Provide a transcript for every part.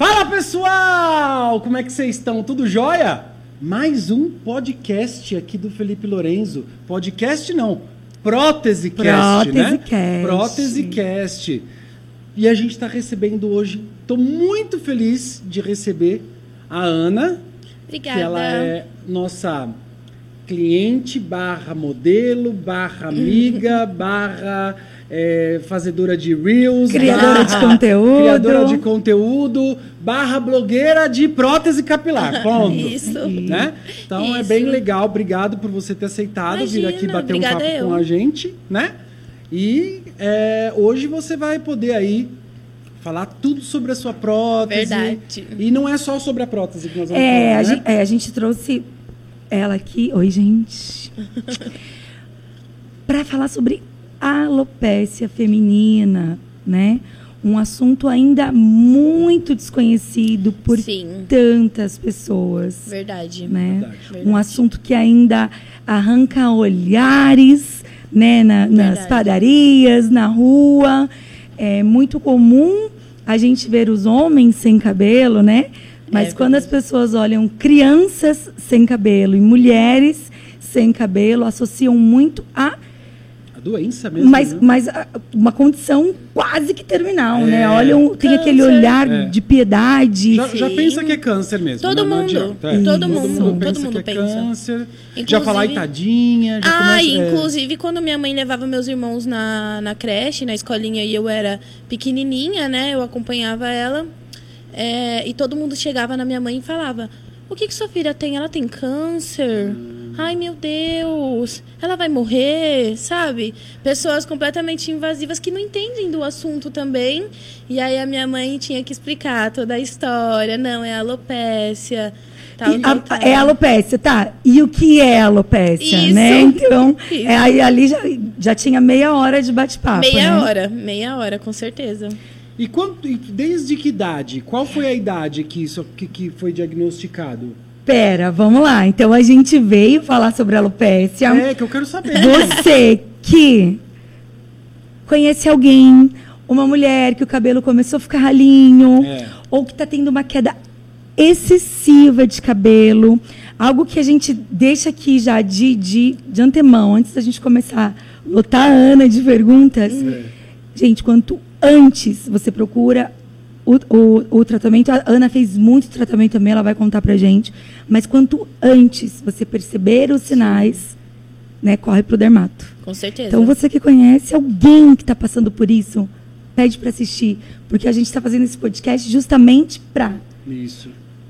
Fala pessoal! Como é que vocês estão? Tudo jóia? Mais um podcast aqui do Felipe Lorenzo. Podcast não, Prótesecast, né? Prótesecast. Prótesecast. E a gente está recebendo hoje, estou muito feliz de receber a Ana, Obrigada. que ela é nossa cliente barra modelo, barra amiga, barra é, fazedora de reels, Criadora de barra conteúdo. criadora de conteúdo, barra blogueira de prótese capilar. Ponto. Isso. Né? Então é Isso. bem legal. Obrigado por você ter aceitado vir Imagina, aqui bater um papo eu. com a gente, né? E é, hoje você vai poder aí falar tudo sobre a sua prótese. Verdade. E não é só sobre a prótese que nós vamos É, falar, a né? gente, é, a gente trouxe ela aqui. Oi, gente. Para falar sobre alopécia feminina, né? Um assunto ainda muito desconhecido por Sim. tantas pessoas, Verdade. né? Verdade. Um assunto que ainda arranca olhares, né, na- nas padarias, na rua. É muito comum a gente ver os homens sem cabelo, né? Mas É quando as pessoas olham crianças sem cabelo e mulheres sem cabelo, associam muito a A doença mesmo. mas, né? mas a- uma condição quase que terminal, É. né? Olham, tem aquele olhar É. de piedade. Já, já pensa que é câncer mesmo. Todo né? Mundo. adianta. É. Todo mundo. mundo Todo pensa mundo que é pensa. câncer. Já Inclusive- falar ai tadinha. Já Ah, começa, é. inclusive quando minha mãe levava meus irmãos na, na creche, na escolinha, e eu era pequenininha, né? Eu acompanhava ela. é, e todo mundo chegava na minha mãe e falava: O que, que sua filha tem? Ela tem câncer? Ai, meu Deus, ela vai morrer, sabe? Pessoas completamente invasivas que não entendem do assunto também. E aí a minha mãe tinha que explicar toda a história. Não, é alopécia. Tal, E tal, a- tal. é alopécia, tá? E o que é alopécia, Isso. né? Então, Isso. é, aí ali já, já tinha meia hora de bate-papo, Meia né? hora, meia hora, com certeza. E quanto, desde que idade? Qual foi a idade que isso que, que foi diagnosticado? Pera, vamos lá. Então, a gente veio falar sobre alopécia. É, que eu quero saber. Você que conhece alguém, uma mulher que o cabelo começou a ficar ralinho, É. ou que está tendo uma queda excessiva de cabelo, algo que a gente deixa aqui já de, de, de antemão, antes da gente começar a lotar a Ana de perguntas. É. Gente, quanto antes você procura o, o, o tratamento, a Ana fez muito tratamento também, ela vai contar pra gente, mas quanto antes você perceber os sinais, né, corre pro dermato. Com certeza. Então você que conhece alguém que está passando por isso, pede para assistir, porque a gente está fazendo esse podcast justamente para Isso.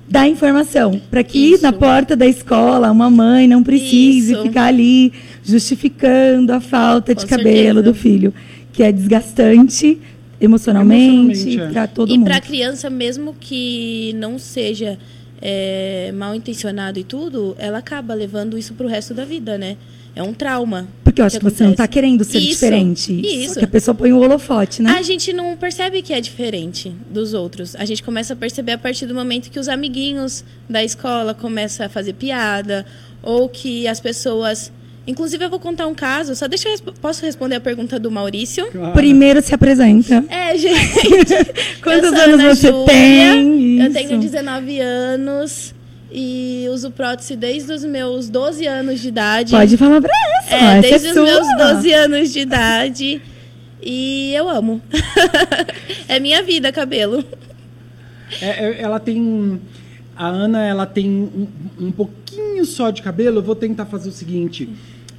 dar informação, para que Isso. na porta da escola uma mãe não precise Isso. ficar ali justificando a falta de Com cabelo certeza. do filho, que é desgastante emocionalmente Emocionalmente, é. para todo e mundo. para criança, mesmo que não seja é, mal intencionado e tudo, ela acaba levando isso pro resto da vida, né? É um trauma. Porque eu acho que, você não está querendo ser Isso, diferente. isso. Só que a pessoa põe o holofote, né? A gente não percebe que é diferente dos outros. A gente começa a perceber a partir do momento que os amiguinhos da escola começam a fazer piada ou que as pessoas. Inclusive, eu vou contar um caso. Só deixa eu resp- posso responder a pergunta do Maurício. Claro. Primeiro se apresenta. É, gente. Quantos eu anos Ana você Júlia, tem? Eu Isso. tenho 19 anos e uso prótese desde os meus 12 anos de idade. Pode falar pra essa. É, essa desde é os sua. meus 12 anos de idade. E eu amo. é minha vida, cabelo. É, é, ela tem. A Ana, ela tem um, um pouquinho só de cabelo. Eu vou tentar fazer o seguinte.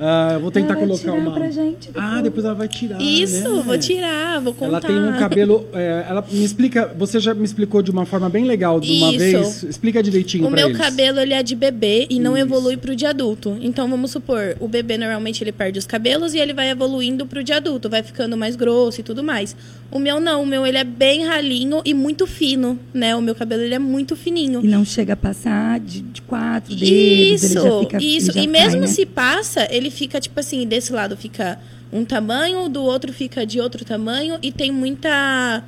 Ah, eu vou tentar Ela vai colocar tirar uma. pra gente Ah, depois. depois ela vai tirar. Isso, né? vou tirar, vou contar. Ela tem um cabelo. é, ela me explica. Você já me explicou de uma forma bem legal de uma Isso. vez. Explica direitinho O pra meu eles. cabelo ele é de bebê e não Isso. evolui pro de adulto. Então vamos supor, o bebê normalmente ele perde os cabelos e ele vai evoluindo pro de adulto, vai ficando mais grosso e tudo mais. O meu não, o meu ele é bem ralinho e muito fino, né? O meu cabelo ele é muito fininho. E não chega a passar de, de quatro dedos. Isso, ele já fica, ele isso. já E mesmo cai, né? se passa, ele fica tipo assim, desse lado fica um tamanho, do outro fica de outro tamanho e tem muita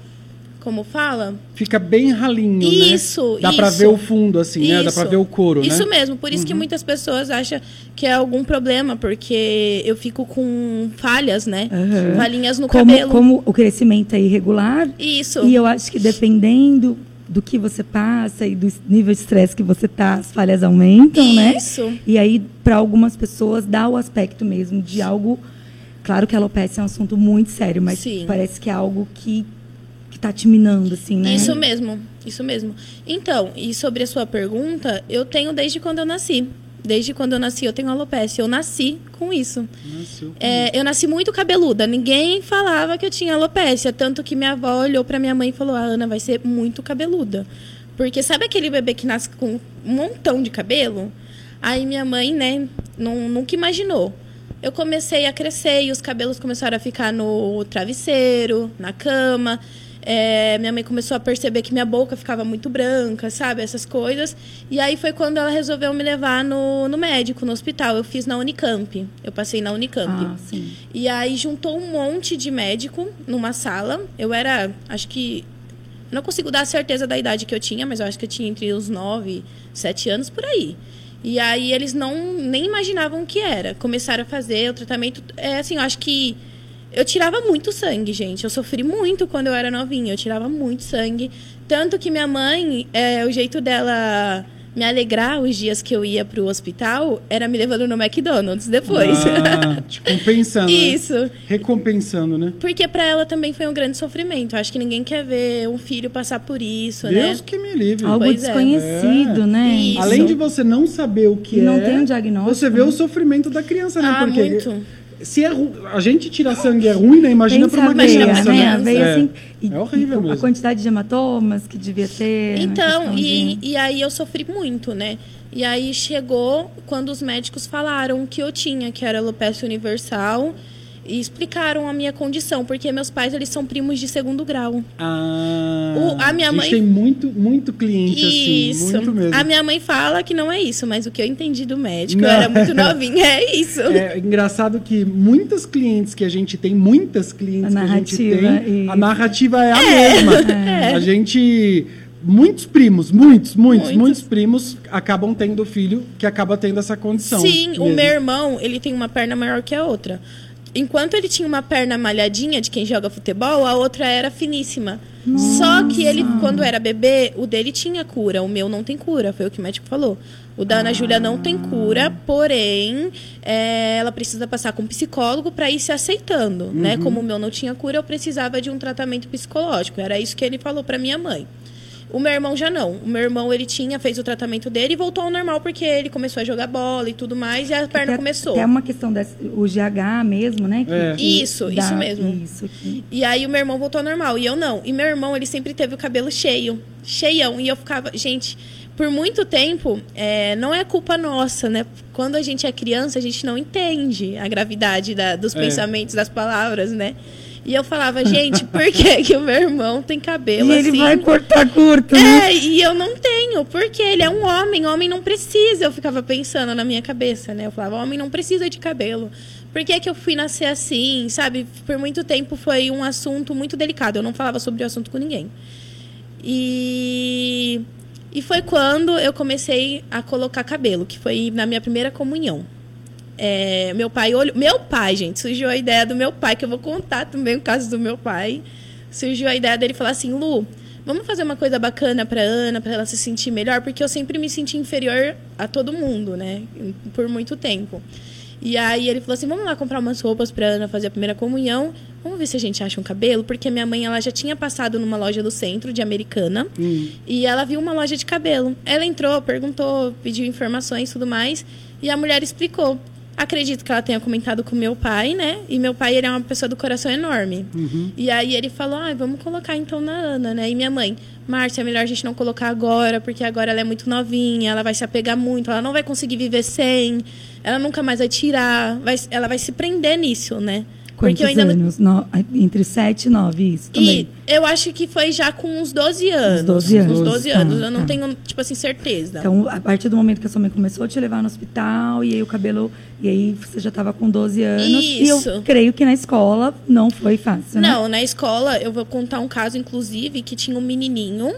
como fala? Fica bem ralinho, né? Isso, Dá pra isso. ver o fundo, assim, né? Dá Isso. pra ver o couro, né? Isso mesmo, por isso que muitas pessoas acham que é algum problema, porque eu fico com falhas, né? Aham. Falhinhas no como, cabelo. como o crescimento é irregular, Isso. e eu acho que dependendo do que você passa e do nível de estresse que você tá, as falhas aumentam, né? Isso. E aí, para algumas pessoas, dá o aspecto mesmo de algo. Claro que a alopecia é um assunto muito sério, mas Sim. parece que é algo que, que tá te minando, assim, né? Isso mesmo, isso mesmo. Então, e sobre a sua pergunta, eu tenho desde quando eu nasci. Desde quando eu nasci, eu tenho alopecia. Eu nasci com isso. Nasceu com É, eu nasci muito cabeluda. Ninguém falava que eu tinha alopecia. Tanto que minha avó olhou pra minha mãe e falou: A Ana vai ser muito cabeluda. Porque sabe aquele bebê que nasce com um montão de cabelo? Aí minha mãe, né, não, nunca imaginou. Eu comecei a crescer e os cabelos começaram a ficar no travesseiro, na cama. É, minha mãe começou a perceber que minha boca ficava muito branca, sabe? Essas coisas. E aí foi quando ela resolveu me levar no, no médico, no hospital. Eu fiz na Unicamp. Eu passei na Unicamp. Ah, sim. E aí juntou um monte de médico numa sala. Eu era, acho que. Não consigo dar a certeza da idade que eu tinha, mas eu acho que eu tinha entre os 9, 7 anos por aí. E aí eles não nem imaginavam o que era. Começaram a fazer o tratamento. É assim, eu acho que. Eu tirava muito sangue, gente. Eu sofri muito quando eu era novinha. Eu tirava muito sangue. Tanto que minha mãe, é, o jeito dela me alegrar os dias que eu ia pro hospital era me levando no McDonald's depois. Ah, te compensando. né? Isso. Recompensando, né? Porque pra ela também foi um grande sofrimento. Eu acho que ninguém quer ver um filho passar por isso, Deus né? que me livre. Algo Pois é. desconhecido, É. né? Isso. Além de você não saber o que E é, não tem um diagnóstico, você vê né? o sofrimento da criança, né? Ah, Porque muito. Se é ru... a gente tirar sangue é ruim, né? Imagina Pensa pra uma veia, criança, né? né? É. assim, e- É horrível e mesmo. A quantidade de hematomas que devia ter. na Então, e, de- e aí eu sofri muito, né? E aí chegou quando os médicos falaram que eu tinha, que era alopecia universal, e explicaram a minha condição, porque meus pais, eles são primos de segundo grau. Ah, O- a minha gente mãe- tem muito, muito cliente Isso. assim, muito mesmo. A minha mãe fala que não é isso, mas o que eu entendi do médico, Não. eu era muito novinha, é isso. É engraçado que muitas clientes que a gente tem, muitas clientes A que a gente tem, e- a narrativa é a mesma. A gente. Muitos primos, muitos, muitos, Muitos. muitos primos acabam tendo filho que acaba tendo essa condição. Sim, o mesmo. meu irmão, ele tem uma perna maior que a outra. Enquanto ele tinha uma perna malhadinha de quem joga futebol, a outra era finíssima. Só que ele, quando era bebê, o dele tinha cura, o meu não tem cura, foi o que o médico falou. O da Ana Júlia não tem cura, porém, é, ela precisa passar com um psicólogo para ir se aceitando, né? Como o meu não tinha cura, eu precisava de um tratamento psicológico. Era isso que ele falou para minha mãe. O meu irmão já não. O meu irmão, ele tinha, fez o tratamento dele e voltou ao normal porque ele começou a jogar bola e tudo mais e a perna Até- começou. Até uma questão desse, o GH mesmo, né? que- É. que Isso, isso mesmo. Isso, que- E aí o meu irmão voltou ao normal e eu não. E meu irmão, ele sempre teve o cabelo cheio, cheião. E eu ficava, gente, por muito tempo, é, não é culpa nossa, né? Quando a gente é criança, a gente não entende a gravidade da- dos É. pensamentos, das palavras, né? E eu falava, gente, por que, que o meu irmão tem cabelo E ele assim? vai cortar curto, né? É, e eu não tenho, porque ele é um homem, homem não precisa. Eu ficava pensando na minha cabeça, né? Eu falava, homem não precisa de cabelo. Por que, que eu fui nascer assim, sabe? Por muito tempo foi um assunto muito delicado. Eu não falava sobre o assunto com ninguém. E, e foi quando eu comecei a colocar cabelo, que foi na minha primeira comunhão. É, meu pai olhou. Meu pai, gente, surgiu a ideia do meu pai, que eu vou contar também o caso do meu pai. Surgiu a ideia dele falar assim: Lu, vamos fazer uma coisa bacana pra Ana, pra ela se sentir melhor, porque eu sempre me senti inferior a todo mundo, né? Por muito tempo. E aí ele falou assim: vamos lá comprar umas roupas pra Ana fazer a primeira comunhão. Vamos ver se a gente acha um cabelo, porque minha mãe ela já tinha passado numa loja do centro de Americana Hum. e ela viu uma loja de cabelo. Ela entrou, perguntou, pediu informações e tudo mais, e a mulher explicou. Acredito que ela tenha comentado com meu pai, né? E meu pai, ele é uma pessoa do coração enorme. E aí ele falou, ah, vamos colocar então na Ana, né? E minha mãe, Márcia, é melhor a gente não colocar agora, porque agora ela é muito novinha, ela vai se apegar muito, ela não vai conseguir viver sem, ela nunca mais vai tirar, vai, ela vai se prender nisso, né? Quantos porque eu ainda anos? No- entre 7 e 9, isso também. e eu acho que foi já com uns 12 anos. 12 anos. Uns 12 Tá, anos. Eu não tá. tenho, tipo assim, certeza. Então, a partir do momento que a sua mãe começou a te levar no hospital, e aí o cabelo. E aí você já estava com 12 anos. E Isso. eu creio que na escola não foi fácil, né? Não, na escola, eu vou contar um caso, inclusive, que tinha um menininho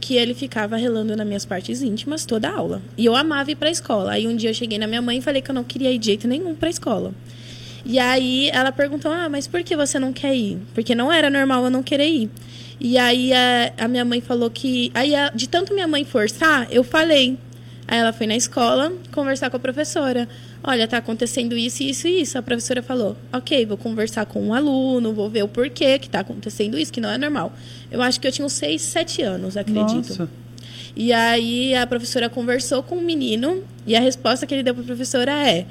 que ele ficava relando nas minhas partes íntimas toda a aula. E eu amava ir pra escola. Aí um dia eu cheguei na minha mãe e falei que eu não queria ir de jeito nenhum pra escola. E aí ela perguntou: Ah, mas por que você não quer ir? Porque não era normal eu não querer ir. E aí a, a minha mãe falou que. Aí, a- de tanto minha mãe forçar, eu falei. Aí ela foi na escola conversar com a professora. Olha, tá acontecendo isso, isso e isso. A professora falou: Ok, vou conversar com o aluno, vou ver o porquê que tá acontecendo isso, que não é normal. Eu acho que eu tinha uns 6, 7 anos, acredito. Nossa. E aí a professora conversou com o menino e a resposta que ele deu para a professora é: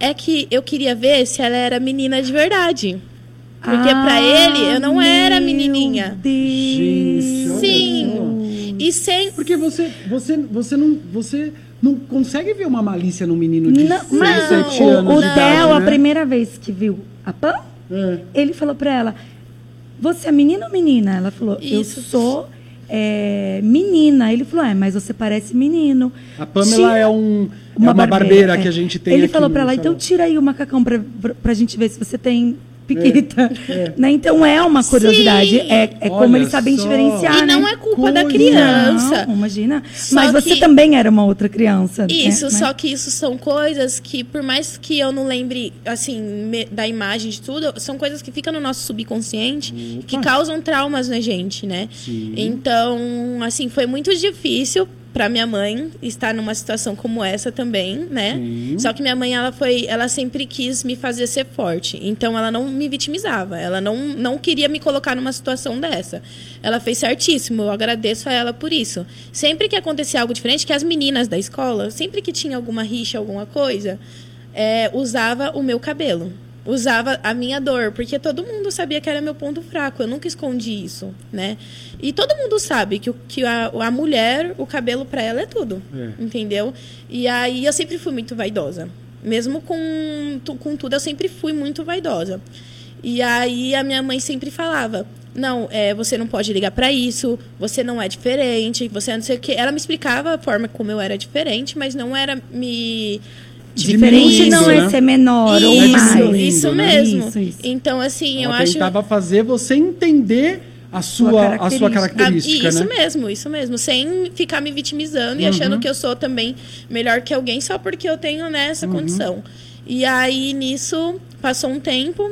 é que eu queria ver se ela era menina de verdade. Porque pra ele eu não era Ah, meu menininha. Gente, olha Sim. E sem Porque você, você, você, não, você não consegue ver uma malícia num menino de Não, 6, mas 7 o, anos o de Theo, idade, a né? primeira vez que viu a Pan, É. ele falou pra ela: Você é menino ou menina? Ela falou: Eu Isso. sou é, menina. Ele falou: É, mas você parece menino. A Pamela Tira- é, um, é uma barbeira, é. que a gente tem Ele falou pra ela: Então tira aí o macacão pra, pra, pra gente ver se você tem piquita. É. Né? Então é uma curiosidade. Sim. É, é como eles sabem só. diferenciar. E não né? é culpa da criança. Não, imagina. Só Mas você que- também era uma outra criança. Isso, né? só que isso são coisas que, por mais que eu não lembre, assim, me- da imagem de tudo, são coisas que ficam no nosso subconsciente que causam traumas na gente, né? Sim. Então, assim, foi muito difícil para minha mãe estar numa situação como essa também, né? Sim. Só que minha mãe, ela foi, ela sempre quis me fazer ser forte. Então, ela não me vitimizava. Ela não, não queria me colocar numa situação dessa. Ela fez certíssimo. Eu agradeço a ela por isso. Sempre que acontecia algo diferente, que as meninas da escola, sempre que tinha alguma rixa, alguma coisa, é, usava o meu cabelo. Usava a minha dor, porque todo mundo sabia que era meu ponto fraco. Eu nunca escondi isso, né? E todo mundo sabe que, o- que a, a mulher, o cabelo pra ela é tudo. É. Entendeu? E aí eu sempre fui muito vaidosa. Mesmo com, com tudo, eu sempre fui muito vaidosa. E aí a minha mãe sempre falava: Não, é, você não pode ligar pra isso, você não é diferente, você é não sei o quê. Ela me explicava a forma como eu era diferente, mas não era me. Diferente não é né? ser menor ou Isso, mais. diminuindo, isso né? mesmo. Isso, isso. Então, assim, eu Ela acho. tentava fazer você entender a sua, a sua característica. característica, Ah, isso né? mesmo, isso mesmo. Sem ficar me vitimizando e Uhum. achando que eu sou também melhor que alguém só porque eu tenho né, essa Uhum. condição. E aí, nisso, passou um tempo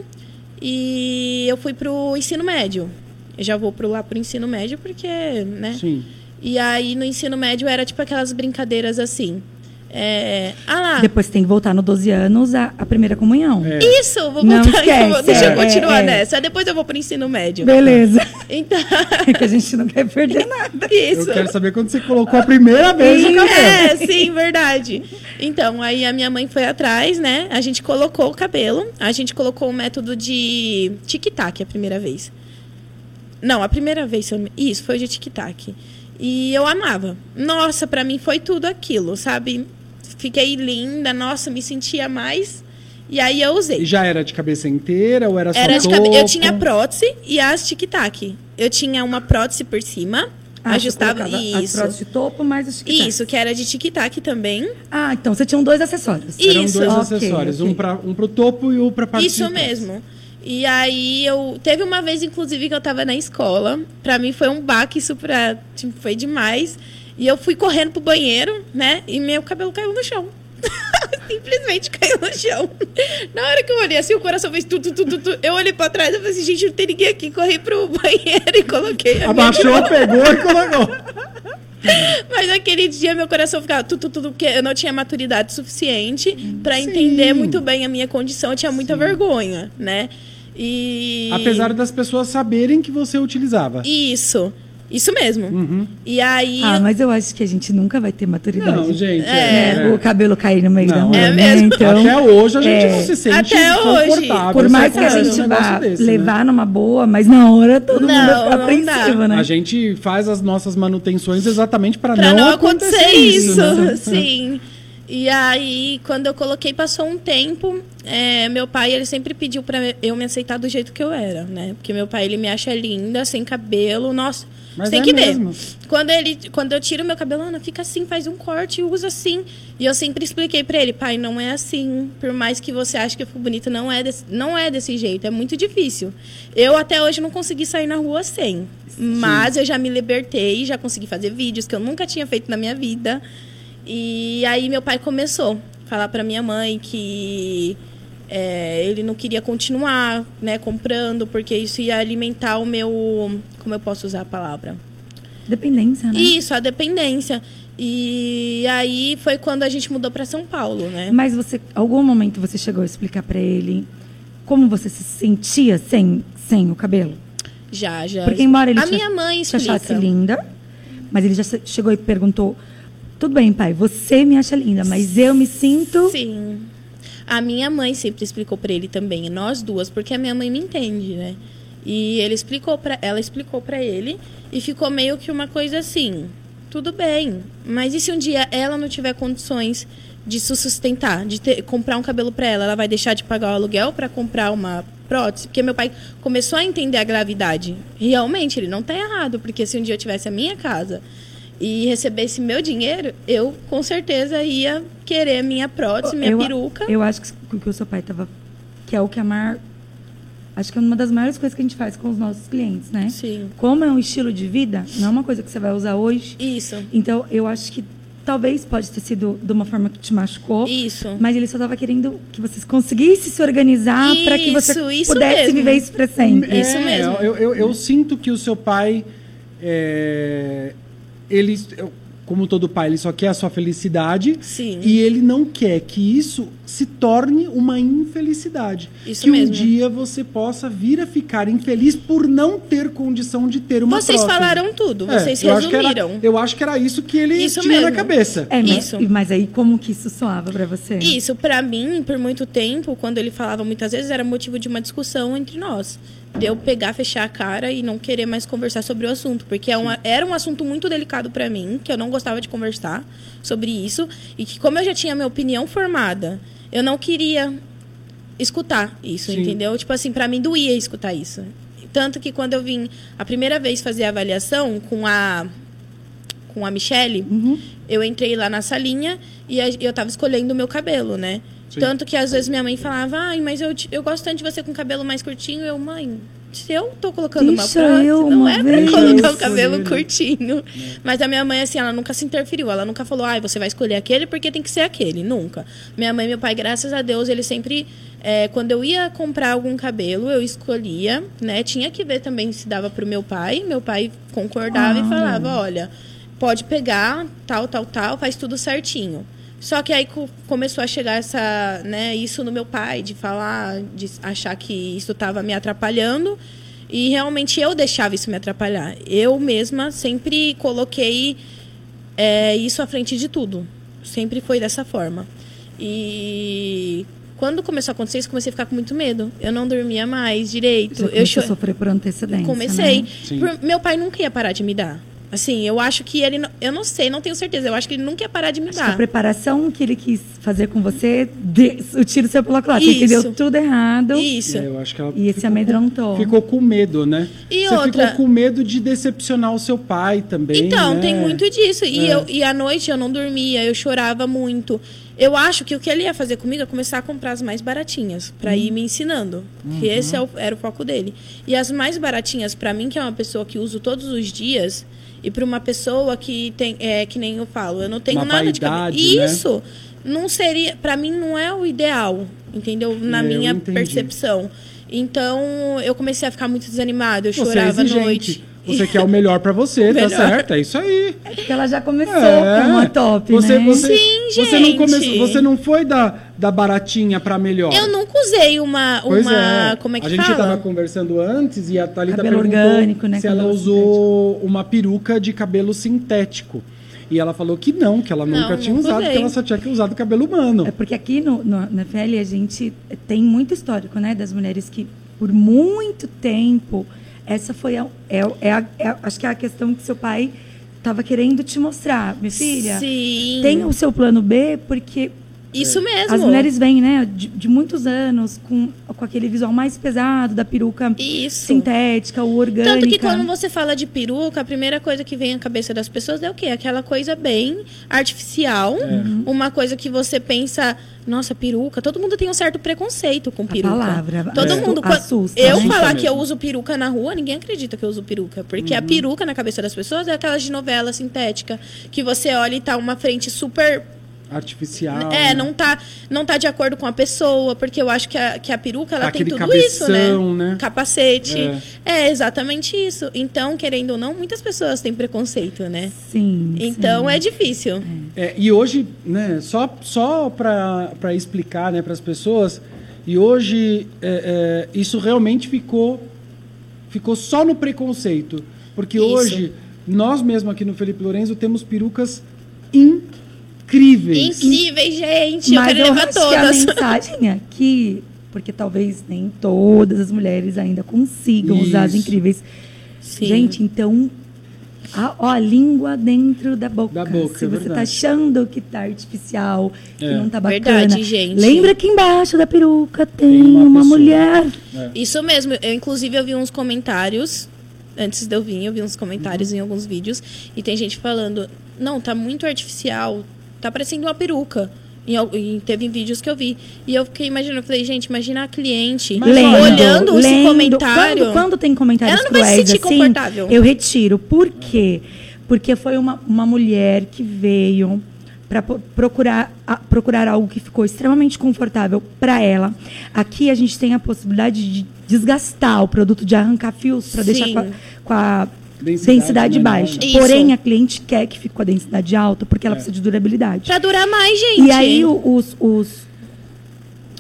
e eu fui pro ensino médio. Eu já vou pro, lá pro ensino médio porque, né? Sim. E aí, no ensino médio, era tipo aquelas brincadeiras assim. É... Ah lá, Depois tem que voltar no 12 anos a, a primeira comunhão. É. isso, eu vou Não voltar. esquece, então, deixa é, eu continuar é, é. nessa. Depois eu vou pro ensino médio. Beleza. Então, É que a gente não quer perder nada. isso. Eu quero saber quando você colocou a primeira vez no cabelo. É, sim, verdade. Então, aí a minha mãe foi atrás, né? A gente colocou o cabelo. A gente colocou o método de tic-tac a primeira vez. Não, a primeira vez. eu Isso, foi de tic-tac. E eu amava. Nossa, pra mim foi tudo aquilo, sabe? Fiquei linda, nossa, me sentia mais. E aí eu usei. E já era de cabeça inteira ou era só Era de topo? cabe... Eu tinha prótese e as tic-tac. Eu tinha uma prótese por cima, Ah, ajustava As isso. próteses de topo mais os tic-tac. Isso, que era de tic-tac também. Ah, então você tinha dois acessórios. E- Eram Isso. dois Ok, acessórios, ok. um para um pro topo e um pra parte Isso mesmo. E aí eu teve uma vez inclusive que eu tava na escola, Pra mim foi um baque isso pra, tipo, foi demais. E eu fui correndo pro banheiro, né? E meu cabelo caiu no chão. Simplesmente caiu no chão. Na hora que eu olhei assim, o coração fez tu, tu, tu, tu, tu. Eu olhei pra trás e falei assim, gente, não tem ninguém aqui. Corri pro banheiro e coloquei a minha Abaixou, pegou e colocou. Mas naquele dia meu coração ficava tudo, tudo, porque eu não tinha maturidade suficiente pra entender muito bem a minha condição. Eu tinha muita vergonha, né? E. Apesar das pessoas saberem que você utilizava. Isso. Isso mesmo. Uhum. E aí. Ah, mas eu acho que a gente nunca vai ter maturidade. Não, gente. É. né? O cabelo cair no meio Não, da rua, é né? mesmo. Então, Até hoje a gente é. não se sente Até hoje. confortável. por Você mais que a conversa gente um negócio vá desse, né? levar numa boa, mas na hora todo mundo Não, ficar não apreensivo, né? A gente faz as nossas manutenções exatamente para pra não, não acontecer isso. né? Sim. E aí, quando eu coloquei, passou um tempo. é, meu pai, ele sempre pediu pra eu me aceitar do jeito que eu era, né? Porque meu pai, ele me acha linda, sem cabelo. Nossa, Mas tem é que mesmo. ver. Quando, ele, quando eu tiro meu cabelo, Ana, fica assim, faz um corte, usa assim. E eu sempre expliquei pra ele, pai, não é assim. Por mais que você ache que eu fico bonita, não é, desse, não é desse jeito. É muito difícil. Eu até hoje não consegui sair na rua sem. Mas eu já me libertei, já consegui fazer vídeos que eu nunca tinha feito na minha vida. E aí meu pai começou a falar pra minha mãe que é, ele não queria continuar, né, comprando, porque isso ia alimentar o meu. Como eu posso usar a palavra? Dependência, né? Isso, a dependência. E aí foi quando a gente mudou para São Paulo, né? Mas você, algum momento você chegou a explicar para ele como você se sentia sem, sem o cabelo? Já, já. Porque embora ele a te, minha mãe te achasse linda, mas ele já chegou e perguntou: tudo bem, pai, você me acha linda, mas eu me sinto. Sim. A minha mãe sempre explicou pra ele também, nós duas, porque a minha mãe me entende, né? E ele explicou para ela explicou pra ele e ficou meio que uma coisa assim, tudo bem, mas e se um dia ela não tiver condições de se sustentar, de ter- comprar um cabelo pra ela, ela vai deixar de pagar o aluguel pra comprar uma prótese? Porque meu pai começou a entender a gravidade. Realmente, ele não tá errado, porque se um dia eu tivesse a minha casa e recebesse meu dinheiro, eu com certeza ia querer minha prótese, minha eu, peruca. Eu acho que o que o seu pai estava. Que é o que a Mar. Acho que é uma das maiores coisas que a gente faz com os nossos clientes, né? Sim. Como é um estilo de vida, não é uma coisa que você vai usar hoje. Isso. Então, eu acho que talvez pode ter sido de uma forma que te machucou. Isso. Mas ele só estava querendo que vocês conseguissem se organizar para que você Isso, pudesse mesmo. viver isso para sempre. Isso mesmo. Eu, eu, eu sinto que o seu pai, é, ele, eu- como todo pai, ele só quer a sua felicidade. Sim. E ele não quer que isso se torne uma infelicidade. Isso que um mesmo. dia você possa vir a ficar infeliz por não ter condição de ter uma Vocês prótese. falaram tudo, É, vocês eu acho que era- resumiram. eu acho que era isso que ele Isso tinha na mesmo. cabeça. É, mas, Isso. mas aí como que isso soava para você? Isso, pra mim, por muito tempo, quando ele falava muitas vezes, era motivo de uma discussão entre nós. De eu pegar, fechar a cara e não querer mais conversar sobre o assunto. Porque é uma- era um assunto muito delicado pra mim, que eu não gostava de conversar sobre isso. E que, como eu já tinha minha opinião formada, eu não queria escutar isso, Sim. entendeu? Tipo assim, pra mim doía escutar isso. Tanto que quando eu vim a primeira vez fazer a avaliação com a com a Michelle, Uhum. eu entrei lá na salinha e eu tava escolhendo o meu cabelo, né? Sim. Tanto que às vezes minha mãe falava, ai, mas eu, eu gosto tanto de você com cabelo mais curtinho. Eu, mãe, se eu tô colocando Deixa uma prótese, eu não uma é pra vez colocar o cabelo curtinho. Mas a minha mãe, assim, ela nunca se interferiu. Ela nunca falou, ai, você vai escolher aquele porque tem que ser aquele. Nunca. Minha mãe e meu pai, graças a Deus, eles sempre. é, quando eu ia comprar algum cabelo, eu escolhia, né? Tinha que ver também se dava pro meu pai. Meu pai concordava Ah. e falava, olha, pode pegar, tal, tal, tal, faz tudo certinho. Só que aí co- começou a chegar essa, né, isso no meu pai, de falar, de achar que isso estava me atrapalhando. E realmente eu deixava isso me atrapalhar. Eu mesma sempre coloquei é, isso à frente de tudo. Sempre foi dessa forma. E quando começou a acontecer isso, comecei a ficar com muito medo. Eu não dormia mais direito. Você eu cho- a sofrer por antecedência. Comecei. Né? Por- meu pai nunca ia parar de me dar. Assim, eu acho que ele. não- Eu não sei, não tenho certeza. Eu acho que ele nunca ia parar de me Acho que a dar. preparação que ele quis fazer com você, de, o tiro saiu pela culatra. Ele deu tudo errado. Isso. É, eu acho que ela E esse amedrontou. Com, ficou com medo, né? E Você outra- ficou com medo de decepcionar o seu pai também. Então, né? tem muito disso. E, É. eu, e à noite eu não dormia, eu chorava muito. Eu acho que o que ele ia fazer comigo é começar a comprar as mais baratinhas, pra ir me ensinando. Que esse é o- era o foco dele. E as mais baratinhas, pra mim, que é uma pessoa que uso todos os dias, e pra uma pessoa que tem, é, que nem eu falo, eu não tenho Uma nada de vaidade, cabelo. né? Isso não seria, Pra mim, não é o ideal, entendeu? Na É, eu minha entendi. percepção. Então, eu comecei a ficar muito desanimada, eu Você é chorava à exigente. noite. Você quer o melhor pra você, tá Melhor. certo? É isso aí. Porque ela já começou É. com uma top, você, né? Você, Sim, você não gente. começou, você não foi da, da baratinha pra melhor. Eu nunca usei uma. Pois uma é. Como é que a gente fala? tava conversando antes e a Thalita Cabelo perguntou orgânico, né? se ela usou uma peruca de cabelo sintético. E ela falou que não, que ela Não, nunca tinha nunca usado, usei. que ela só tinha que usado cabelo humano. É porque aqui no, no, na FL a gente tem muito histórico, né? Das mulheres que, por muito tempo, essa foi a, é, é a- é a- acho que é a questão que seu pai estava querendo te mostrar. Minha filha, Sim. tem o seu plano B, porque Isso mesmo. as mulheres vêm, né, de, de muitos anos com, com aquele visual mais pesado da peruca Isso. sintética, o orgânica. Tanto que quando você fala de peruca, a primeira coisa que vem à cabeça das pessoas é o quê? Aquela coisa bem artificial. É. Uma coisa que você pensa, nossa, peruca. Todo mundo tem um certo preconceito com peruca. palavra Todo É. mundo. assusta, eu né? falar que eu uso peruca na rua, ninguém acredita que eu uso peruca. Porque Uhum. a peruca na cabeça das pessoas é aquelas de novela sintética. Que você olha e tá uma frente super artificial. É, né? não tá, não tá de acordo com a pessoa, porque eu acho que a, que a peruca ela Aquele tem tudo isso, né? cabeção, né? Capacete. É. É. exatamente isso. Então, querendo ou não, muitas pessoas têm preconceito, né? Sim. Então sim. é difícil. É, e hoje, né, só, só para explicar né, para as pessoas, e hoje é, é, isso realmente ficou, ficou só no preconceito. Porque Isso. hoje, nós mesmo aqui no Felipe Lorenzo temos perucas incríveis. Incríveis, gente. Mas eu quero levar acho que a todas. mensagem aqui, porque talvez nem todas as mulheres ainda consigam usar as Isso. incríveis. Sim. Gente, então, a, ó, a língua dentro da boca. Da boca, Se é você verdade. tá achando que tá artificial, que É. não tá bacana. Verdade, gente. Lembra que embaixo da peruca tem, Tem uma uma, mulher. É. Isso mesmo. Eu, inclusive, eu vi uns comentários. Antes de eu vir, eu vi uns comentários Uhum. em alguns vídeos. E tem gente falando: não, tá muito artificial. Tá parecendo uma peruca. E, e teve vídeos que eu vi. E eu fiquei imaginando, eu falei, gente, imagina a cliente Lendo, olhando esse lendo. comentário. Quando, quando tem comentários Ela não vai se sentir assim, confortável. eu retiro. Por quê? Porque foi uma, uma mulher que veio para procurar, a- procurar algo que ficou extremamente confortável para ela. Aqui a gente tem a possibilidade de desgastar o produto, de arrancar fios para deixar com a, com a Densidade densidade, baixa. Isso. Porém, a cliente quer que fique com a densidade alta porque ela É. precisa de durabilidade. Pra durar mais, gente. E aí os, os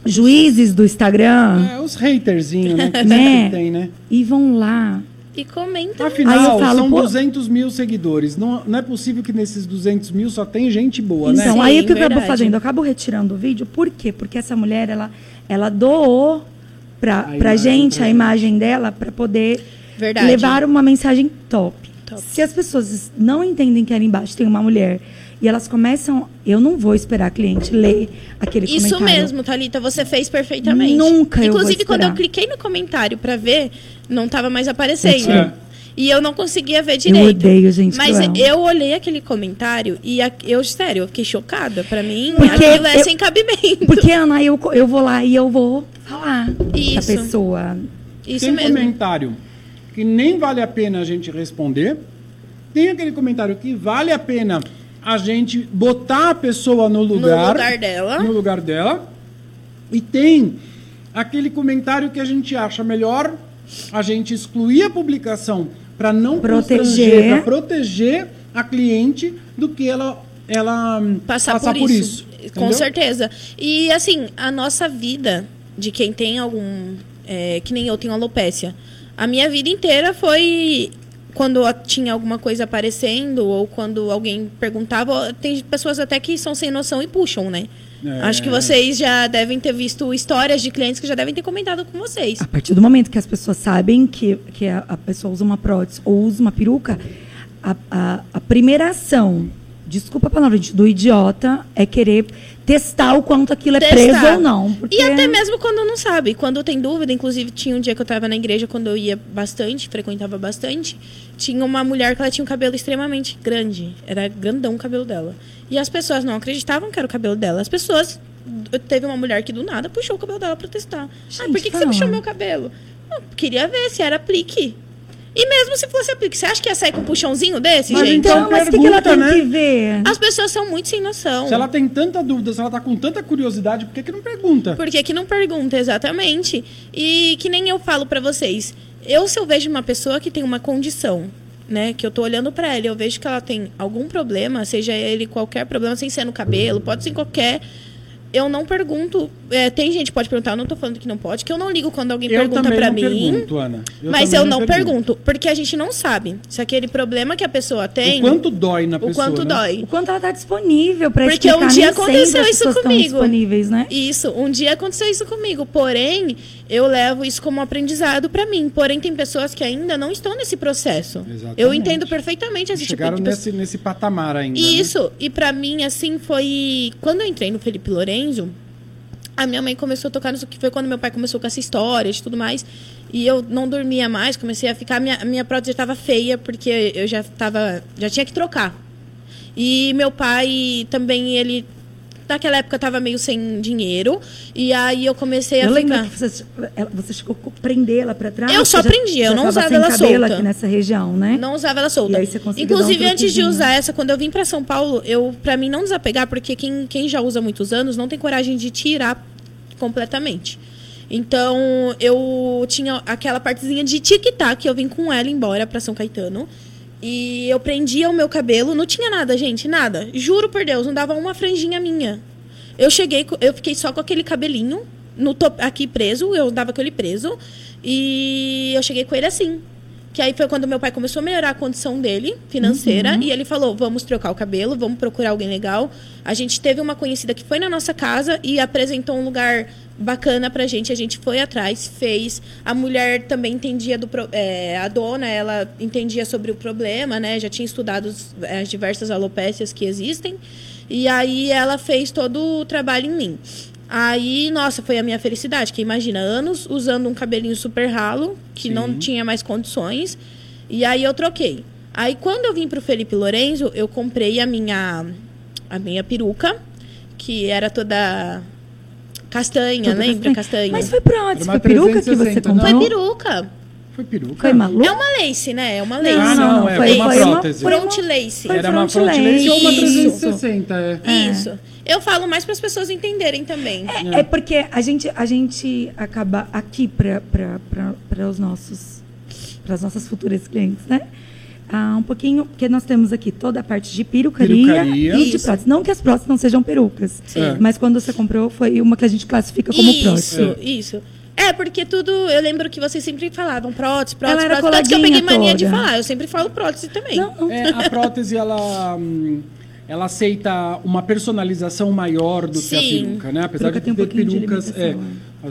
juízes do Instagram É, os haterzinhos, né? Que Né? tem, né? e vão lá E comenta. Aí Afinal, falo, são pô- 200 mil seguidores. Não, não é possível que nesses 200 mil só tem gente boa, né? Então, aí o que eu acabo verdade. fazendo? Eu acabo retirando o vídeo. Por quê? Porque essa mulher, ela, ela doou pra, A pra imagem gente pra a imagem dela para poder Verdade. levar uma mensagem top. Top. Se as pessoas não entendem que ali embaixo tem uma mulher e elas começam... Eu não vou esperar a cliente ler aquele Isso comentário. mesmo, Thalita, você fez perfeitamente. Nunca eu vou Inclusive, quando eu cliquei no comentário pra ver, não tava mais aparecendo. E eu não conseguia ver direito. Eu odeio gente Mas cruel. eu olhei aquele comentário e a- eu, sério, eu fiquei chocada. Pra mim, Porque aquilo é eu- sem cabimento. Porque, Ana, eu, eu vou lá e eu vou falar com a Isso. pessoa. Isso tem mesmo. comentário que nem vale a pena a gente responder. Tem aquele comentário que vale a pena a gente botar a pessoa no lugar, lugar dela. no lugar dela. E tem aquele comentário que a gente acha melhor a gente excluir a publicação para não Proteger. para proteger a cliente do que ela ela hum, passar, passar por, isso. Com entendeu? certeza. E assim, a nossa vida, de quem tem algum. é, que nem eu tenho alopécia. A minha vida inteira foi quando tinha alguma coisa aparecendo, ou quando alguém perguntava. Tem pessoas até que são sem noção e puxam, né? É. Acho que vocês já devem ter visto histórias de clientes que já devem ter comentado com vocês. A partir do momento que as pessoas sabem que, que a, a pessoa usa uma prótese ou usa uma peruca, a, a, a primeira ação, desculpa a palavra, do idiota é querer testar o quanto aquilo é Testar. preso ou não. Porque... E até mesmo quando não sabe, quando tem dúvida, inclusive tinha um dia que eu tava na igreja, quando eu ia bastante, frequentava bastante, tinha uma mulher que ela tinha um cabelo extremamente grande, era grandão o cabelo dela. E as pessoas não acreditavam que era o cabelo dela. As pessoas teve uma mulher que do nada puxou o cabelo dela pra testar. ah, Gente, por que, que você puxou meu cabelo? "Ah, queria ver se era aplique. E mesmo se fosse aplique, você acha que ia sair com um puxãozinho desse, Mas gente? então- Então, mas o que, que ela tem né? que ver? As pessoas são muito sem noção. Se ela tem tanta dúvida, se ela tá com tanta curiosidade, por que, que não pergunta? Por que, que não pergunta exatamente? E que nem eu falo pra vocês. Eu, se eu vejo uma pessoa que tem uma condição, né? Que eu tô olhando pra ela e eu vejo que ela tem algum problema, seja ele qualquer problema, sem ser no cabelo, pode ser em qualquer. Eu não pergunto. é, tem gente que pode perguntar, eu não tô falando que não pode, que eu não ligo quando alguém Eu pergunta não mim. pergunto, Ana. mas também eu não pergunto, porque a gente não sabe se aquele problema que a pessoa tem. O quanto dói na o pessoa, quanto né? dói. O quanto ela está disponível para Porque um dia aconteceu isso comigo. disponíveis, né? Isso, um dia aconteceu isso comigo. Porém, eu levo isso como aprendizado pra mim. Porém, tem pessoas que ainda não estão nesse processo. Exatamente. Eu entendo perfeitamente esse Chegaram tipo de pessoa. nesse, nesse patamar ainda. né? Isso, e pra mim, assim, foi. Quando eu entrei no Felipe Lorenzo, a minha mãe começou a tocar nisso, que foi quando meu pai começou com essa história e tudo mais. E eu não dormia mais, comecei a ficar. Minha, minha prótese estava feia, porque eu já tava. Já tinha que trocar. E meu pai também, ele naquela época tava meio sem dinheiro. E aí eu comecei a Eu ficar. que você, você chegou a prender ela pra trás. Eu só já- prendia, eu não usava ela solta. aqui nessa região, né? Não usava ela solta. E dar um Inclusive, antes de truquezinho. usar essa, quando eu vim pra São Paulo, eu para mim não desapegar, porque quem, quem já usa muitos anos não tem coragem de tirar completamente. Então, eu tinha aquela partezinha de tic-tac, eu vim com ela embora pra São Caetano. E eu prendia o meu cabelo, não tinha nada, gente, nada. Juro por Deus, não dava uma franjinha minha. Eu cheguei, eu fiquei só com aquele cabelinho no top, aqui preso, eu dava com ele preso. E eu cheguei com ele assim. Que aí foi quando meu pai começou a melhorar a condição dele, financeira, e ele falou: vamos trocar o cabelo, vamos procurar alguém legal. A gente teve uma conhecida que foi na nossa casa e apresentou um lugar bacana pra gente. A gente foi atrás, fez. A mulher também entendia do. é, a dona, ela entendia sobre o problema, né? Já tinha estudado é, as diversas alopécias que existem. E aí ela fez todo o trabalho em mim. Aí, nossa, foi a minha felicidade. Que imagina, anos usando um cabelinho super ralo, que não Sim. tinha mais condições. E aí eu troquei. Aí quando eu vim pro Felipe Lorenzo, eu comprei a minha a minha peruca, que era toda castanha, Tudo lembra? Castanha. Mas foi prótese, Era foi peruca que você 360, não? comprou? Foi peruca. Foi peruca? Foi maluco? É uma lace, né? É uma lace. Ah, não, é, foi, uma foi prótese. uma- Front lace. Foi Era uma front lace ou uma Isso. 360, é. Isso. Eu falo mais para as pessoas entenderem também. É, é porque a gente, a gente acaba aqui para os nossos para as nossas futuras clientes, né? Ah, um pouquinho, porque nós temos aqui toda a parte de perucaria, Perucaria. e de Isso. prótese. Não que as próteses não sejam perucas, Sim. mas quando você comprou foi uma que a gente classifica como isso, prótese. isso. É, porque tudo. Eu lembro que vocês sempre falavam prótese, prótese, Ela era prótese. Tanto que eu peguei mania de falar. Eu sempre falo prótese também. Não, não. É, a prótese, ela, hum, ela aceita uma personalização maior do que a Sim. peruca, né? Apesar Peruca de tem um ter pouquinho de perucas... é,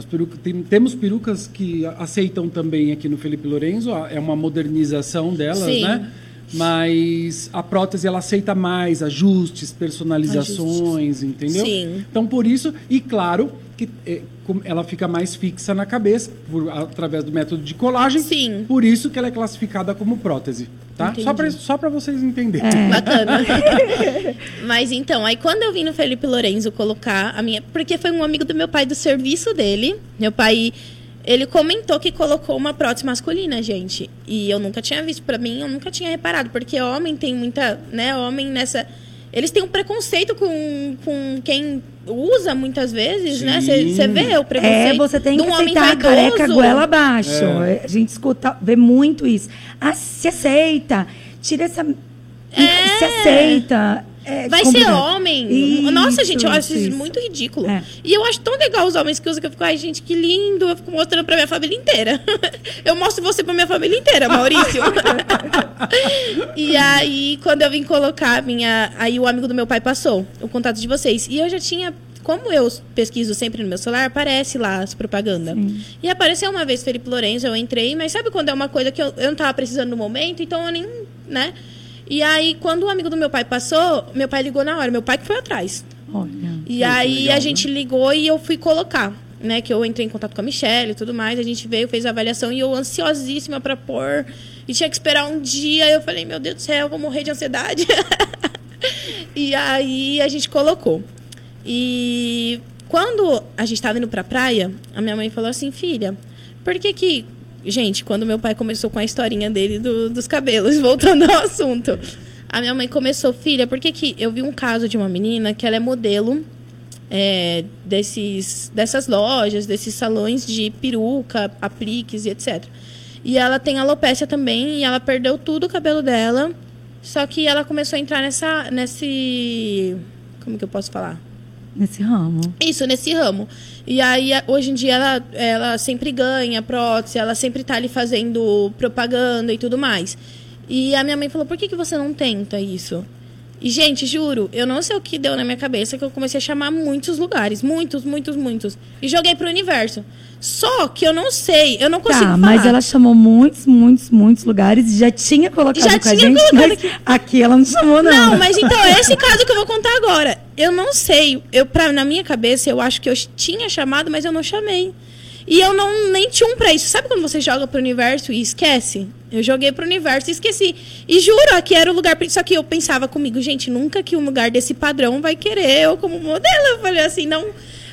peruca, tem- temos perucas que aceitam também aqui no Felipe Lorenzo, é uma modernização delas, Sim. né? Mas a prótese, ela aceita mais ajustes, personalizações, entendeu? Sim. Então, por isso, e claro que com- ela fica mais fixa na cabeça, por- através do método de colagem. Sim. Por isso que ela é classificada como prótese, tá? Entendi. Só para só pra vocês entenderem. É. Bacana. Mas então, aí quando eu vim no Felipe Lorenzo colocar a minha. Porque foi um amigo do meu pai do serviço dele. Meu pai. Ele comentou que colocou uma prótese masculina, gente. E eu nunca tinha visto. Pra mim, eu nunca tinha reparado. Porque homem tem muita. Né? Homem nessa. Eles têm um preconceito com, com quem usa muitas vezes, né? Sim. Você vê o preconceito. É, você tem que um homem aceitar a careca goela abaixo. É. A gente escuta, vê muito isso. Ah, se aceita, tira essa. É. Se aceita. É Vai ser homem. Nossa, Isso, gente, eu acho isso isso. muito ridículo. É. E eu acho tão legal os homens que usam que eu fico, ai, gente, que lindo. Eu fico mostrando pra minha família inteira. eu mostro você pra minha família inteira, Maurício. e aí, quando eu vim colocar a minha. Aí o amigo do meu pai passou o contato de vocês. E eu já tinha. Como eu pesquiso sempre no meu celular, aparece lá as propagandas. E apareceu uma vez Felipe Lourenço, eu entrei, mas sabe quando é uma coisa que eu, eu não tava precisando no momento, então eu nem, né? E aí, quando o amigo do meu pai passou, meu pai ligou na hora, meu pai que foi atrás. Olha. E aí legal, a gente ligou e eu fui colocar, né? Que eu entrei em contato com a Michelle e tudo mais. A gente veio, fez a avaliação e eu ansiosíssima pra pôr. E tinha que esperar um dia. Eu falei, meu Deus do céu, eu vou morrer de ansiedade. e aí a gente colocou. E quando a gente estava indo pra praia, a minha mãe falou assim, filha, por que que. Gente, quando meu pai começou com a historinha dele do- dos cabelos, voltando ao assunto. A minha mãe começou, filha, por que que. Eu vi um caso de uma menina que ela é modelo é, desses, dessas lojas, desses salões de peruca, apliques e etc. E ela tem alopecia também, e ela perdeu tudo o cabelo dela. Só que ela começou a entrar nessa. nesse. Como que eu posso falar? Nesse ramo. Isso, nesse ramo. E aí, hoje em dia, ela, ela sempre ganha prótese, ela sempre tá ali fazendo propaganda e tudo mais. E a minha mãe falou, por que, que você não tenta isso? E, gente, juro, eu não sei o que deu na minha cabeça que eu comecei a chamar muitos lugares. Muitos, muitos, muitos. E joguei pro universo. Só que eu não sei, eu não consigo Tá, falar. mas ela chamou muitos, muitos, muitos lugares e já tinha colocado Já com a tinha gente, colocado aqui. aqui. ela não chamou, não. Não, mas então, é esse caso que eu vou contar agora. Eu não sei. Eu, pra, na minha cabeça, eu acho que eu tinha chamado, mas eu não chamei. E eu não nem tinha um pra isso. Sabe quando você joga pro universo e esquece? Eu joguei pro universo e esqueci. E juro, aqui era o lugar. Só que eu pensava comigo, gente, nunca que um lugar desse padrão vai querer eu como modelo. Eu falei assim, não.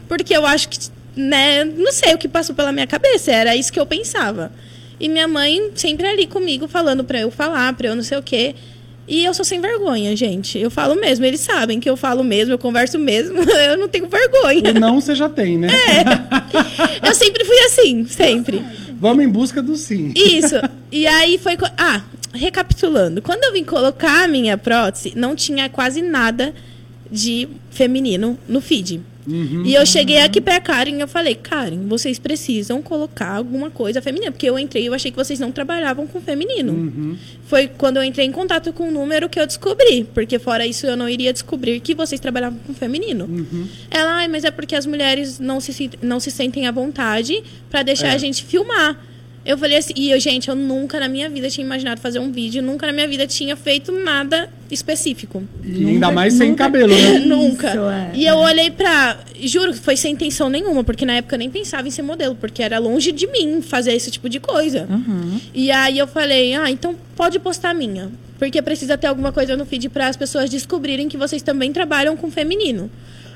Porque eu acho que, né, não sei o que passou pela minha cabeça. Era isso que eu pensava. E minha mãe sempre ali comigo, falando pra eu falar, pra eu não sei o quê. E eu sou sem vergonha, gente. Eu falo mesmo. Eles sabem que eu falo mesmo, eu converso mesmo. Eu não tenho vergonha. O não você já tem, né? É. Eu sempre fui assim, sempre. Vamos em busca do sim. Isso. E aí foi. Ah, recapitulando. Quando eu vim colocar a minha prótese, não tinha quase nada de feminino no feed. E eu cheguei aqui pra Karen e eu falei, Karen, vocês precisam colocar alguma coisa feminina. Porque eu entrei e eu achei que vocês não trabalhavam com feminino. Foi quando eu entrei em contato com o número que eu descobri. Porque fora isso eu não iria descobrir que vocês trabalhavam com feminino. Ela, ai, mas é porque as mulheres não se, não se sentem à vontade pra deixar É. a gente filmar. Eu falei assim, e eu, gente, eu nunca na minha vida tinha imaginado fazer um vídeo, nunca na minha vida tinha feito nada específico. E ainda Nunca- mais sem nunca- cabelo, né? Nunca. Isso, é. E eu olhei pra. Juro que foi sem intenção nenhuma, porque na época eu nem pensava em ser modelo, porque era longe de mim fazer esse tipo de coisa. Uhum. E aí eu falei, ah, então pode postar a minha. Porque precisa ter alguma coisa no feed para as pessoas descobrirem que vocês também trabalham com feminino.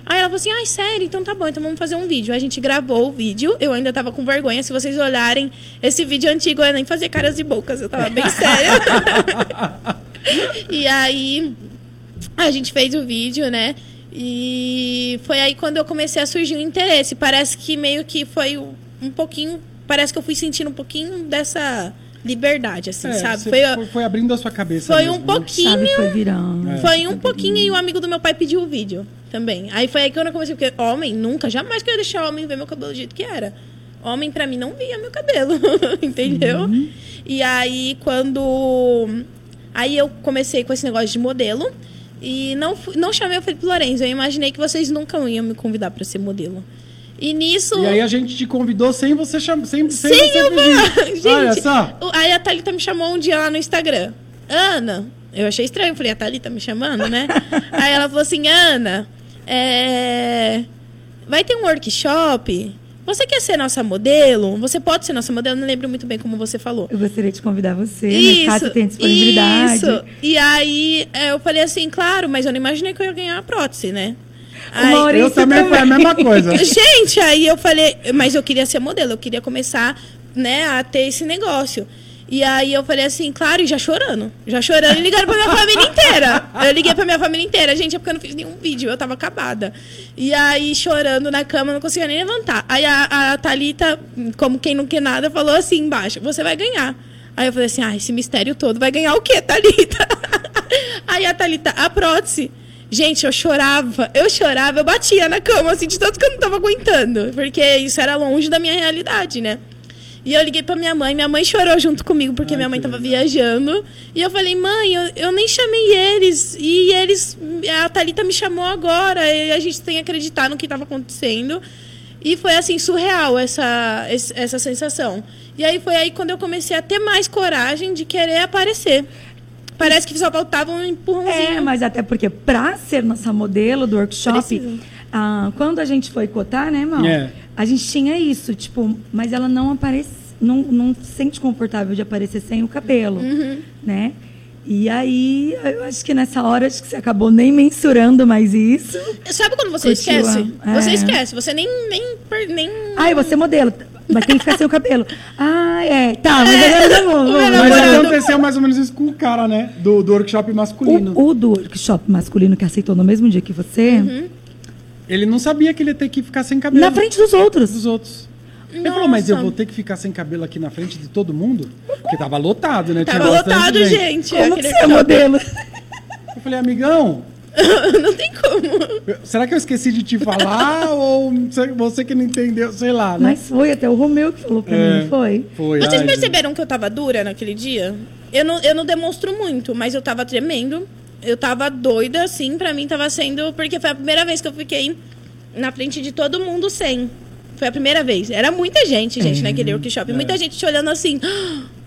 Aí ela falou assim, ai, sério, então tá bom, então vamos fazer um vídeo. Aí a gente gravou o vídeo, eu ainda tava com vergonha. Se vocês olharem esse vídeo antigo, eu nem fazia caras e bocas, eu tava bem séria. e aí a gente fez o vídeo, né? E foi aí quando eu comecei a surgir o interesse. Parece que meio que foi um um pouquinho. Parece que eu fui sentindo um pouquinho dessa liberdade, assim, É, sabe? Foi, foi, foi abrindo a sua cabeça. foi mesmo, um né? pouquinho. Sabe, foi virando. É. Foi um pouquinho e o amigo do meu pai pediu o vídeo também. Aí foi aí que eu não comecei, porque homem, nunca, jamais que eu ia deixar homem ver meu cabelo do jeito que era. Homem, pra mim, não via meu cabelo, entendeu? Uhum. E aí, quando. Aí eu comecei com esse negócio de modelo. E não, não chamei o Felipe Lourenço. Eu imaginei que vocês nunca iam me convidar pra ser modelo. E nisso. E aí a gente te convidou sem você chamar. Sem, sem, Sem você eu pedir. Gente, Olha só. Aí a Thalita me chamou um dia lá no Instagram. Ana, eu achei estranho. Falei, a Thalita me chamando, né? aí ela falou assim, Ana, é, vai ter um workshop. Você quer ser nossa modelo? Você pode ser nossa modelo? Não lembro muito bem como você falou. Eu gostaria de convidar você, né? Caso tenha disponibilidade. Isso. E aí é, eu falei assim, claro, mas eu não imaginei que eu ia ganhar a prótese, né? Aí- Eu também também. foi a mesma coisa. Gente, aí eu falei, mas eu queria ser modelo, eu queria começar, né, a ter esse negócio. E aí eu falei assim, claro, e já chorando. Já chorando e ligaram pra minha família inteira. Eu liguei pra minha família inteira. Gente, é porque eu não fiz nenhum vídeo, eu tava acabada. E aí, chorando na cama, não conseguia nem levantar. Aí a, a Thalita, como quem não quer nada, falou assim embaixo, você vai ganhar. Aí eu falei assim, ah, esse mistério todo vai ganhar o quê, Thalita? Aí a Thalita, a prótese. Gente, eu chorava, eu chorava, eu batia na cama, assim, de tanto que eu não tava aguentando. Porque isso era longe da minha realidade, né? E eu liguei pra minha mãe, minha mãe chorou junto comigo, porque Ai, minha mãe tava viajando. E eu falei, mãe, eu, eu nem chamei eles. E eles. A Thalita me chamou agora. E a gente tem que acreditar no que tava acontecendo. E foi assim, surreal essa, essa sensação. E aí foi aí quando eu comecei a ter mais coragem de querer aparecer. Parece que só faltava um empurrãozinho. É, mas até porque pra ser nossa modelo do workshop, ah, quando a gente foi cotar, né, irmão? É. A gente tinha isso, tipo, mas ela não aparece, não, não se sente confortável de aparecer sem o cabelo, Uhum. né? E aí, eu acho que nessa hora, acho que você acabou nem mensurando mais isso. Sabe quando você Curtiu esquece? a- Você é. esquece, você nem. nem, nem... Ai, você é modelo, mas tem que ficar sem o cabelo. Ah, é, tá, mas agora vou- o meu vou- Mas aconteceu mais ou menos isso com o cara, né? Do, do workshop masculino. O, o do workshop masculino que aceitou no mesmo dia que você, Uhum. Ele não sabia que ele ia ter que ficar sem cabelo. na frente dos outros. dos outros. Ele falou, mas eu vou ter que ficar sem cabelo aqui na frente de todo mundo? Porque tava lotado, né? Tava lotado, gente. Como que você é modelo? Eu falei, amigão, não tem como. será que eu esqueci de te falar? ou você- que não entendeu? Sei lá, né? Mas foi até o Romeu que falou pra É. mim, não foi? Foi. Vocês ai, perceberam que eu tava dura naquele dia? Eu não, eu não demonstro muito, mas eu tava tremendo. Eu tava doida, assim, pra mim tava sendo. Porque foi a primeira vez que eu fiquei na frente de todo mundo sem. Foi a primeira vez. Era muita gente, gente, naquele workshop. Muita gente te olhando assim.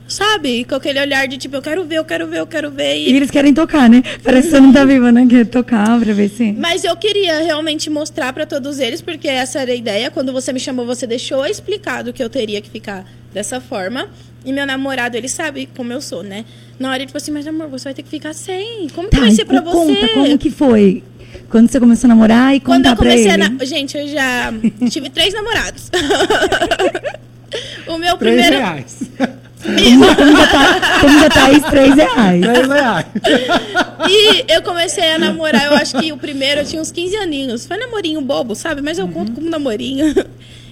Sabe? Com aquele olhar de tipo, eu quero ver, eu quero ver, eu quero ver. E E... eles querem tocar, né? Parece que você não tá viva, né? Quer tocar pra ver se. Mas eu queria realmente mostrar pra todos eles, porque essa era a ideia. Quando você me chamou, você deixou explicado que eu teria que ficar dessa forma. E meu namorado, ele sabe como eu sou, né? Na hora ele falou assim, mas amor, você vai ter que ficar sem. Como que Tá, vai ser pra co- você? conta como que foi. Quando você começou a namorar e Quando eu comecei ele. a. Na... Gente, eu já tive três namorados. o meu Três primeiro. reais. Como, como Tha- como da Thaís, três reais. Três reais. E eu comecei a namorar, eu acho que o primeiro eu tinha uns 15 aninhos. Foi namorinho bobo, sabe? Mas eu conto como namorinho.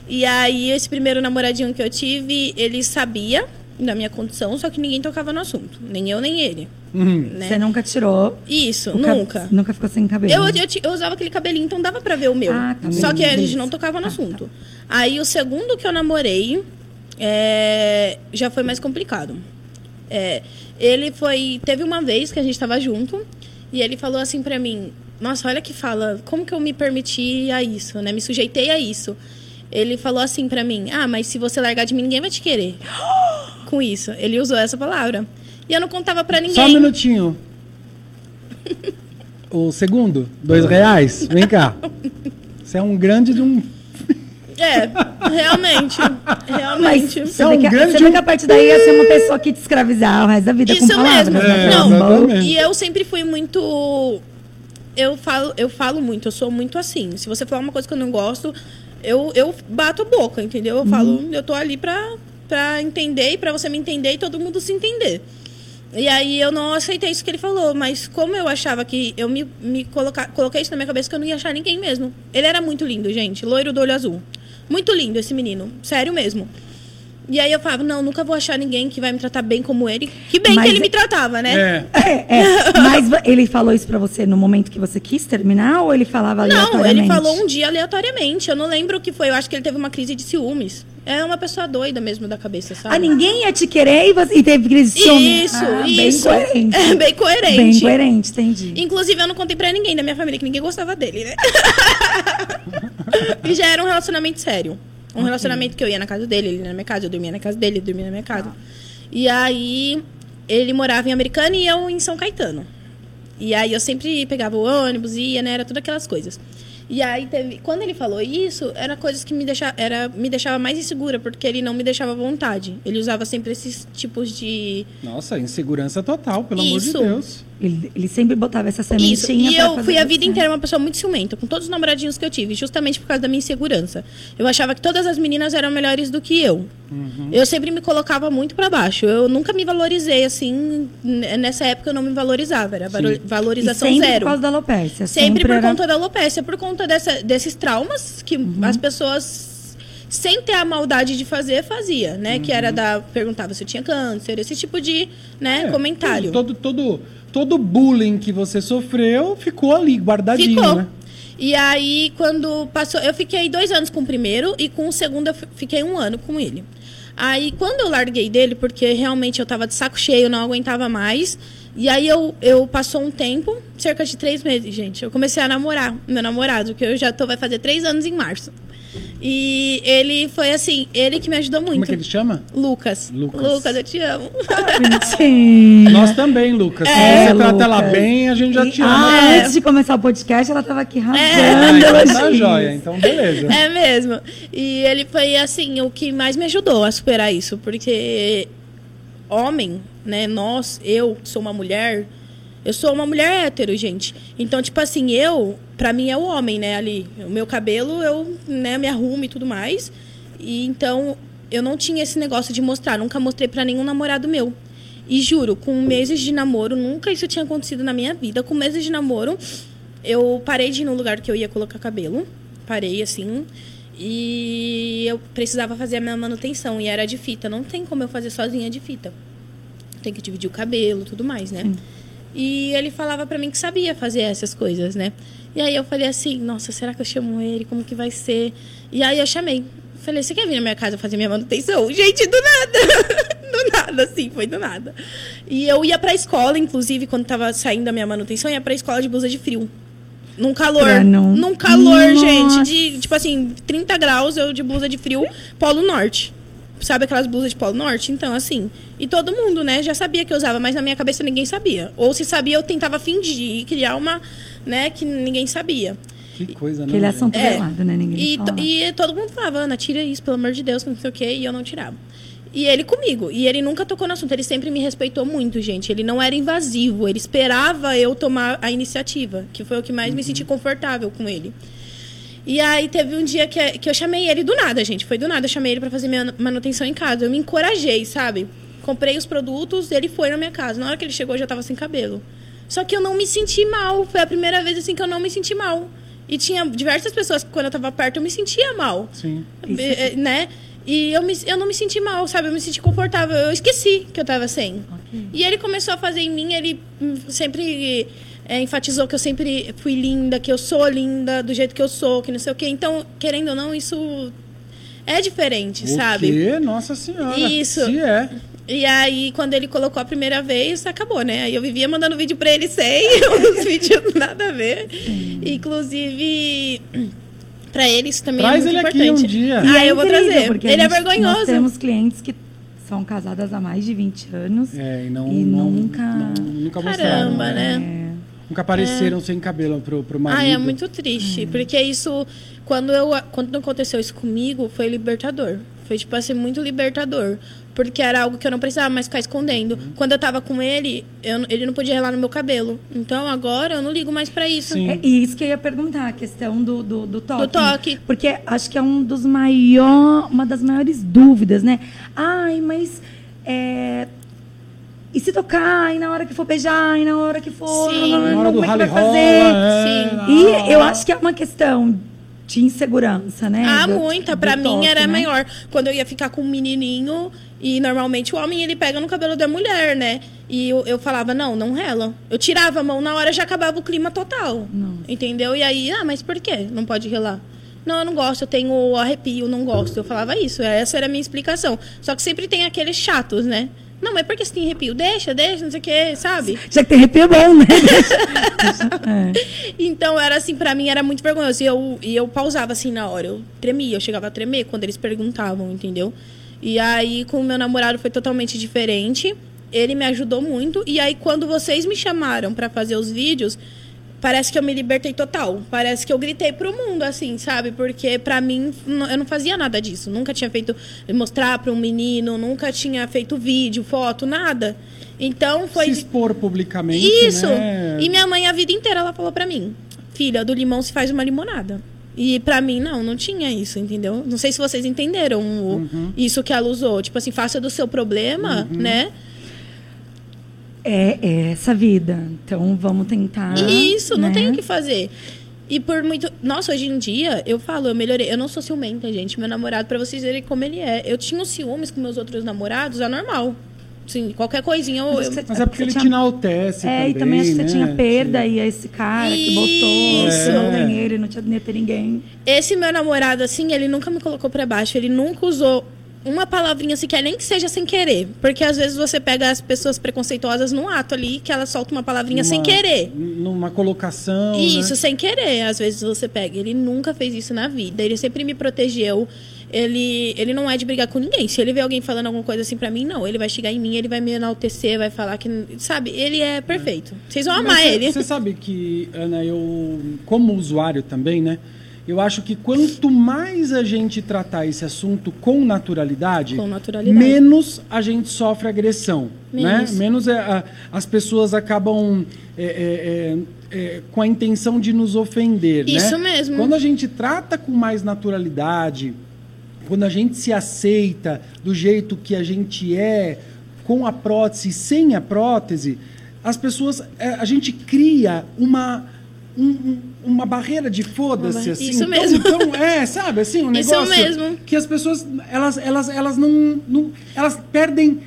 E aí, esse primeiro namoradinho que eu tive, ele sabia da minha condição, só que ninguém tocava no assunto. Nem eu, nem ele. Uhum. Né? Você nunca tirou. Isso, cab- nunca. Nunca ficou sem cabelo. Eu, eu, eu usava aquele cabelinho, então dava pra ver o meu. Ah, tá Só bem. que a gente não tocava no assunto. Aí o segundo que eu namorei é, já foi mais complicado. É, ele foi. Teve uma vez que a gente tava junto e ele falou assim pra mim: Nossa, olha que fala, como que eu me permiti a isso, né? Me sujeitei a isso. Ele falou assim pra mim: Ah, mas se você largar de mim, ninguém vai te querer. Com isso. Ele usou essa palavra. E eu não contava pra ninguém. Só um minutinho. O segundo, dois reais. Vem cá. Você é um grande de um. É, realmente. Mas Realmente. você, é um vê que, grande você vê um- que a partir daí ia ser uma pessoa que te escravizar o resto da vida com Isso palavras. mesmo. né? É, não, exatamente. e eu sempre fui muito. Eu falo, eu falo muito, eu sou muito assim. Se você falar uma coisa que eu não gosto, eu, eu bato a boca, entendeu? Eu falo, eu tô ali pra, pra entender e pra você me entender e todo mundo se entender. E aí eu não aceitei isso que ele falou, mas como eu achava que eu me, me colocar, coloquei isso na minha cabeça que eu não ia achar ninguém mesmo. Ele era muito lindo, gente, loiro do olho azul. Muito lindo esse menino, sério mesmo. E aí eu falava, não, nunca vou achar ninguém que vai me tratar bem como ele. Que bem Mas- que ele me tratava, né? É. É, é. Mas ele falou isso pra você no momento que você quis terminar ou ele falava Não, aleatoriamente? ele falou um dia aleatoriamente. Eu não lembro o que foi. Eu acho que ele teve uma crise de ciúmes. É uma pessoa doida mesmo da cabeça, sabe? Ah, ninguém ia te querer e, você, e teve crise de ciúme. Isso, ah, isso. Bem coerente. É bem coerente. Bem coerente, entendi. Inclusive, eu não contei pra ninguém da minha família que ninguém gostava dele, né? e já era um relacionamento sério. Um relacionamento que eu ia na casa dele, ele ia na minha casa, eu dormia na casa dele, ele dormia na minha casa. E aí, ele morava em Americana e eu em São Caetano. E aí eu sempre pegava o ônibus, ia, né? Era tudo aquelas coisas. E aí teve. Quando ele falou isso, era coisas que me deixava, era, me deixava mais insegura, porque ele não me deixava à vontade. Ele usava sempre esses tipos de. Nossa, insegurança total, pelo amor de Isso. Deus. Ele, ele sempre botava essa Isso. sementinha E pra eu fui a você- vida inteira uma pessoa muito ciumenta, com todos os namoradinhos que eu tive, justamente por causa da minha insegurança. Eu achava que todas as meninas eram melhores do que eu. Uhum. Eu sempre me colocava muito pra baixo. Eu nunca me valorizei assim. Nessa época eu não me valorizava, era E valorização sempre zero. por causa da alopécia. Sempre por era- conta da alopecia, por conta dessa- desses traumas que Uhum. as pessoas, sem ter a maldade de fazer, fazia, né? Que Uhum. era da. Perguntava se eu tinha câncer, esse tipo de né, É, comentário. Todo, todo, todo bullying que você sofreu ficou ali, guardadinho, Ficou. né? E aí, quando passou. Eu fiquei dois anos com o primeiro e com o segundo eu fi- fiquei um ano com ele. Aí, quando eu larguei dele, porque realmente eu tava de saco cheio, não aguentava mais. E aí, eu, eu passou um tempo, cerca de três meses, gente. Eu comecei a namorar meu namorado, que eu já tô, vai fazer três anos em março. E ele foi assim, ele que me ajudou muito. Como é que ele chama? Lucas. Lucas. Lucas, eu te amo. Bonitinho. Nós também, Lucas. Se É, você trata ela bem, a gente já te ama. Ah, É. antes de começar o podcast, ela tava aqui Ah, rasgando então tá joia, então beleza. É mesmo. E ele foi, assim, o que mais me ajudou a superar isso. Porque homem, né? Nós, eu, que sou uma mulher, eu sou uma mulher hétero, gente. Então, tipo assim, eu, pra mim é o homem, né? Ali. O meu cabelo, eu né, me arrumo e tudo mais. E então, eu não tinha esse negócio de mostrar. Nunca mostrei pra nenhum namorado meu. E juro, com meses de namoro, nunca isso tinha acontecido na minha vida. Com meses de namoro, eu parei de ir no lugar que eu ia colocar cabelo. Parei assim. E eu precisava fazer a minha manutenção. E era de fita. Não tem como eu fazer sozinha de fita. Tem que dividir o cabelo tudo mais, né? E ele falava pra mim que sabia fazer essas coisas, né? E aí eu falei assim, nossa, será que eu chamo ele? Como que vai ser? E aí eu chamei. Falei, você quer vir na minha casa fazer minha manutenção? Gente, do nada! do nada, assim, foi do nada. E eu ia pra escola, inclusive, quando tava saindo a minha manutenção, ia pra escola de blusa de frio. Num calor. Num calor, Nossa. gente. De, tipo assim, 30 graus, eu de blusa de frio, Polo Norte. Sabe aquelas blusas de Polo Norte? Então, assim. E todo mundo, né, já sabia que eu usava, mas na minha cabeça ninguém sabia. Ou se sabia, eu tentava fingir e criar uma, né, que ninguém sabia. Que coisa, né? Aquele assunto É. velado, né? Ninguém E, e todo mundo falava, Ana, tira isso, pelo amor de Deus, não sei o quê, e eu não tirava. E ele comigo. E ele nunca tocou no assunto. Ele sempre me respeitou muito, gente. Ele não era invasivo. Ele esperava eu tomar a iniciativa, que foi o que mais me senti confortável com ele. E aí teve um dia que, que eu chamei ele do nada, gente. Foi do nada. Eu chamei ele pra fazer minha manutenção em casa. Eu me encorajei, sabe? Comprei os produtos, ele foi na minha casa. Na hora que ele chegou, eu já tava sem cabelo. Só que eu não me senti mal. Foi a primeira vez assim que eu não me senti mal. E tinha diversas pessoas que quando eu tava perto eu me sentia mal. Sim. Eh, né? E eu, me, eu não me senti mal, sabe? Eu me senti confortável. Eu esqueci que eu tava sem. Ok. E ele começou a fazer em mim, ele sempre eh, enfatizou que eu sempre fui linda, que eu sou linda do jeito que eu sou, que não sei o quê. Então, querendo ou não, isso é diferente, O sabe? quê? Nossa senhora. Isso. Se é. E aí, quando ele colocou a primeira vez, acabou, né? Aí eu vivia mandando vídeo pra ele sem, os vídeos nada a ver. Inclusive, pra ele isso também Traz é muito ele aqui importante. um dia. E Ah, é eu vou incrível, trazer. porque Ele é gente- vergonhoso. Nós temos clientes que são casadas há mais de 20 anos. É, e não. E não- nunca- não- nunca mostraram. Caramba, né? É, Nunca apareceram sem cabelo pro, pro marido. Ah, é muito triste. Porque isso, quando, eu, quando aconteceu isso comigo, foi libertador. Foi, tipo assim, muito libertador. Porque era algo que eu não precisava mais ficar escondendo. Quando eu tava com ele, eu- ele não podia relar no meu cabelo. Então agora eu não ligo mais pra isso. Sim. É, e isso que eu ia perguntar, a questão do, do, do toque. Do toque. Porque acho que é um dos maior, uma das maiores dúvidas, né? Ai, mas. é, E se tocar, e na hora que for beijar, e na hora que for. Sim. Na hora como do é que vai fazer? rola, é, Sim. E eu acho que é uma questão de insegurança, né? Ah, Do- muita. Pra mim toque, era né? maior. Quando eu ia ficar com um menininho, e normalmente o homem ele pega no cabelo da mulher, né? E eu, eu falava, não, não rela. Eu tirava a mão na hora já acabava o clima total. Nossa. Entendeu? E aí, ah, mas por quê? Não pode relar. Não, eu não gosto, eu tenho arrepio, não gosto. Eu falava isso, essa era a minha explicação. Só que sempre tem aqueles chatos, né? Não, mas por que você tem arrepio? Deixa, deixa, não sei o quê, sabe? Já que tem arrepio é bom, né? é. Então era assim, pra mim era muito vergonhoso. E eu, e eu pausava assim na hora. Eu tremia, eu chegava a tremer quando eles perguntavam, entendeu? E aí com o meu namorado foi totalmente diferente. Ele me ajudou muito. E aí quando vocês me chamaram pra fazer os vídeos, parece que eu me libertei total. Parece que eu gritei pro mundo, assim, sabe? Porque pra mim, eu não fazia nada disso. Nunca tinha feito mostrar pra um menino, nunca tinha feito vídeo, foto, nada. Então foi. Se expor publicamente. Isso! Né? E minha mãe a vida inteira ela falou pra mim: "Filha, do limão se faz uma limonada". E pra mim não, não tinha isso, entendeu? Não sei se vocês entenderam o- Uhum. isso que ela usou, tipo assim, faça do seu problema, né? É, é essa vida. Então vamos tentar. isso, não né? tem o que fazer. E por muito. Nossa, hoje em dia, eu falo, eu melhorei. Eu não sou ciumenta, gente. Meu namorado, pra vocês verem como ele é. Eu tinha os ciúmes com meus outros namorados, é normal. Sim, qualquer coisinha eu. Mas eu- você- Mas é porque ele Você te tinha- enaltece. É, também, e também acho que você né? tinha perda Sim. e esse cara que botou, Isso. você não tem ele, não tinha nem ter ninguém. Esse meu namorado, assim, ele nunca me colocou pra baixo. Ele nunca usou uma palavrinha sequer, nem que seja sem querer. Porque às vezes você pega as pessoas preconceituosas num ato ali, que ela solta uma palavrinha sem Numa- querer. Numa colocação. Isso, né? sem querer, às vezes você pega. Ele nunca fez isso na vida. Ele sempre me protegeu. Ele, ele não é de brigar com ninguém. Se ele vê alguém falando alguma coisa assim pra mim, não. Ele vai chegar em mim, ele vai me enaltecer, vai falar que. Sabe? Ele é perfeito. Vocês vão amar Mas cê- ele. Você sabe que, Ana, eu, como usuário também, né? Eu acho que quanto mais a gente tratar esse assunto com naturalidade, Com naturalidade. menos a gente sofre agressão. Menos. Né? Menos é, a- as pessoas acabam é, é, é, é, com a intenção de nos ofender. Isso né? mesmo. Quando a gente trata com mais naturalidade, quando a gente se aceita do jeito que a gente é, com a prótese e sem a prótese, as pessoas. é, a gente cria uma. Um- um- uma barreira de foda-se, assim. isso Então- mesmo. Então, é, sabe, assim, um Isso negócio mesmo. que as pessoas, elas, elas, elas não, não- elas perdem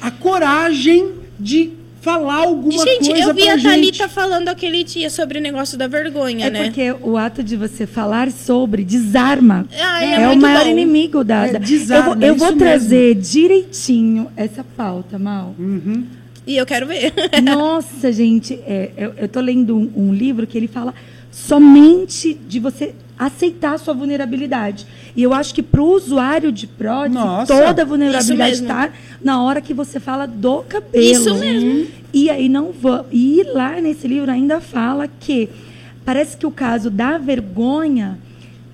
a coragem de falar alguma gente, coisa eu vi pra a gente. Thalita falando aquele dia sobre o negócio da vergonha, É né? porque o ato de você falar sobre desarma Ah, é é, o muito maior bom. inimigo da. É, desarma, eu vou, eu é vou isso trazer direitinho essa pauta, Mal. Uhum. E eu quero ver. Nossa, gente, é, eu, eu tô lendo um, um livro que ele fala somente de você aceitar a sua vulnerabilidade. E eu acho que para o usuário de prótese, Nossa. toda a vulnerabilidade está na hora que você fala do cabelo. Isso mesmo. E aí não vou. E lá nesse livro ainda fala que parece que o caso da vergonha,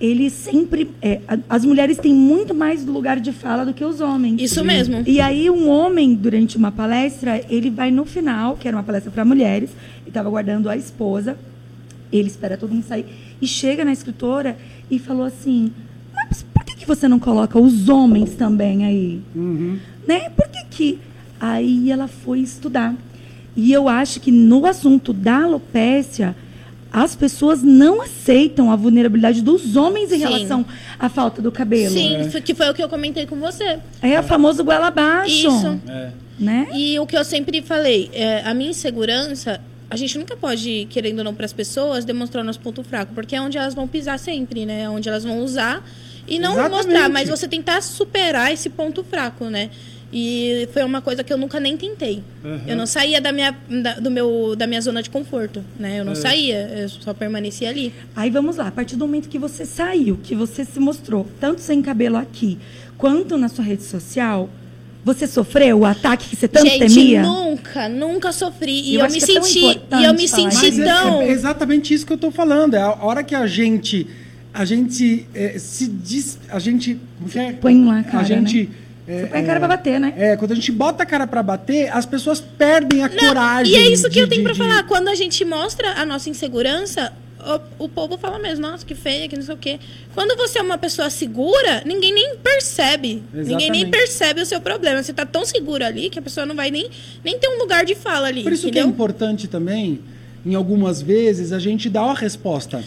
ele sempre. é, as mulheres têm muito mais lugar de fala do que os homens. Isso mesmo. E aí um homem, durante uma palestra, ele vai no final, que era uma palestra para mulheres, e estava guardando a esposa, ele espera todo mundo sair, e chega na escritora e falou assim, mas por que, que você não coloca os homens também aí? Uhum. Né? Por que que... Aí ela foi estudar. E eu acho que no assunto da alopécia, as pessoas não aceitam a vulnerabilidade dos homens em Sim. relação à falta do cabelo. Sim, foi- que foi o que eu comentei com você. É o famoso goela abaixo. Isso. É. Né? E o que eu sempre falei, é, a minha insegurança, a gente nunca pode, querendo ou não, para as pessoas, demonstrar o nosso ponto fraco, porque é onde elas vão pisar sempre, né? É onde elas vão usar e não Exatamente. mostrar, mas você tentar superar esse ponto fraco, né? E foi uma coisa que eu nunca nem tentei. Uhum. Eu não saía da minha, da, do meu, da minha zona de conforto, né? Eu não É. saía, eu só permanecia ali. Aí vamos lá, a partir do momento que você saiu, que você se mostrou, tanto sem cabelo aqui, quanto na sua rede social, você sofreu o ataque que você tanto gente, temia? nunca, nunca sofri. E Eu eu, me é senti, e eu me falar senti Mas é- tão. é, exatamente isso que eu estou falando. É a hora que a gente. A gente é, se diz. A gente. como que é? Põe lá cara, A gente. Você põe a cara pra bater, né? É, quando a gente bota a cara pra bater, as pessoas perdem a coragem. E é isso que de- eu tenho de- pra de- falar. Quando a gente mostra a nossa insegurança, o, o povo fala mesmo, nossa, que feia, que não sei o quê. Quando você é uma pessoa segura, ninguém nem percebe. Ninguém nem Exatamente. percebe o seu problema. Você tá tão seguro ali que a pessoa não vai nem, nem ter um lugar de fala ali. Por isso que é entendeu? importante também, em algumas vezes, a gente dar uma resposta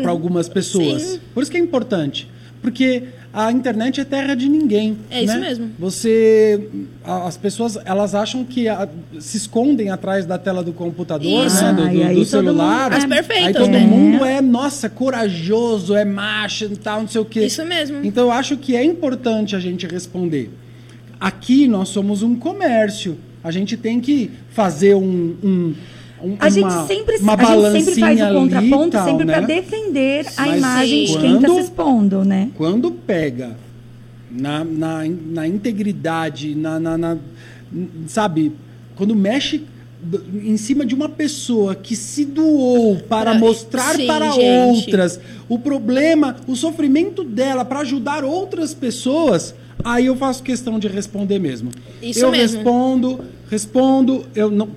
para algumas pessoas. Sim. Por isso que é importante. Porque a internet é terra de ninguém. É isso né? mesmo. Você. a- As pessoas elas acham que a- se escondem atrás da tela do computador, Isso. né? Do, do- aí do todo celular. mundo- As perfeitas, Aí todo né? mundo é, nossa, corajoso, é macho e tal, não sei o quê. Isso mesmo. Então eu acho que é importante a gente responder. Aqui nós somos um comércio. A gente tem que fazer um. um um- A gente uma- sempre, uma a gente sempre faz balancinha o ali contraponto tal, sempre né? para defender a Mas imagem de sim. quem está quando- se expondo, né? Quando pega na, na, na integridade, na, na- na- sabe, quando mexe em cima de uma pessoa que se doou para Pra- mostrar sim, para gente. outras o problema, o sofrimento dela para ajudar outras pessoas, aí eu faço questão de responder mesmo. Isso eu mesmo. respondo, respondo, eu não,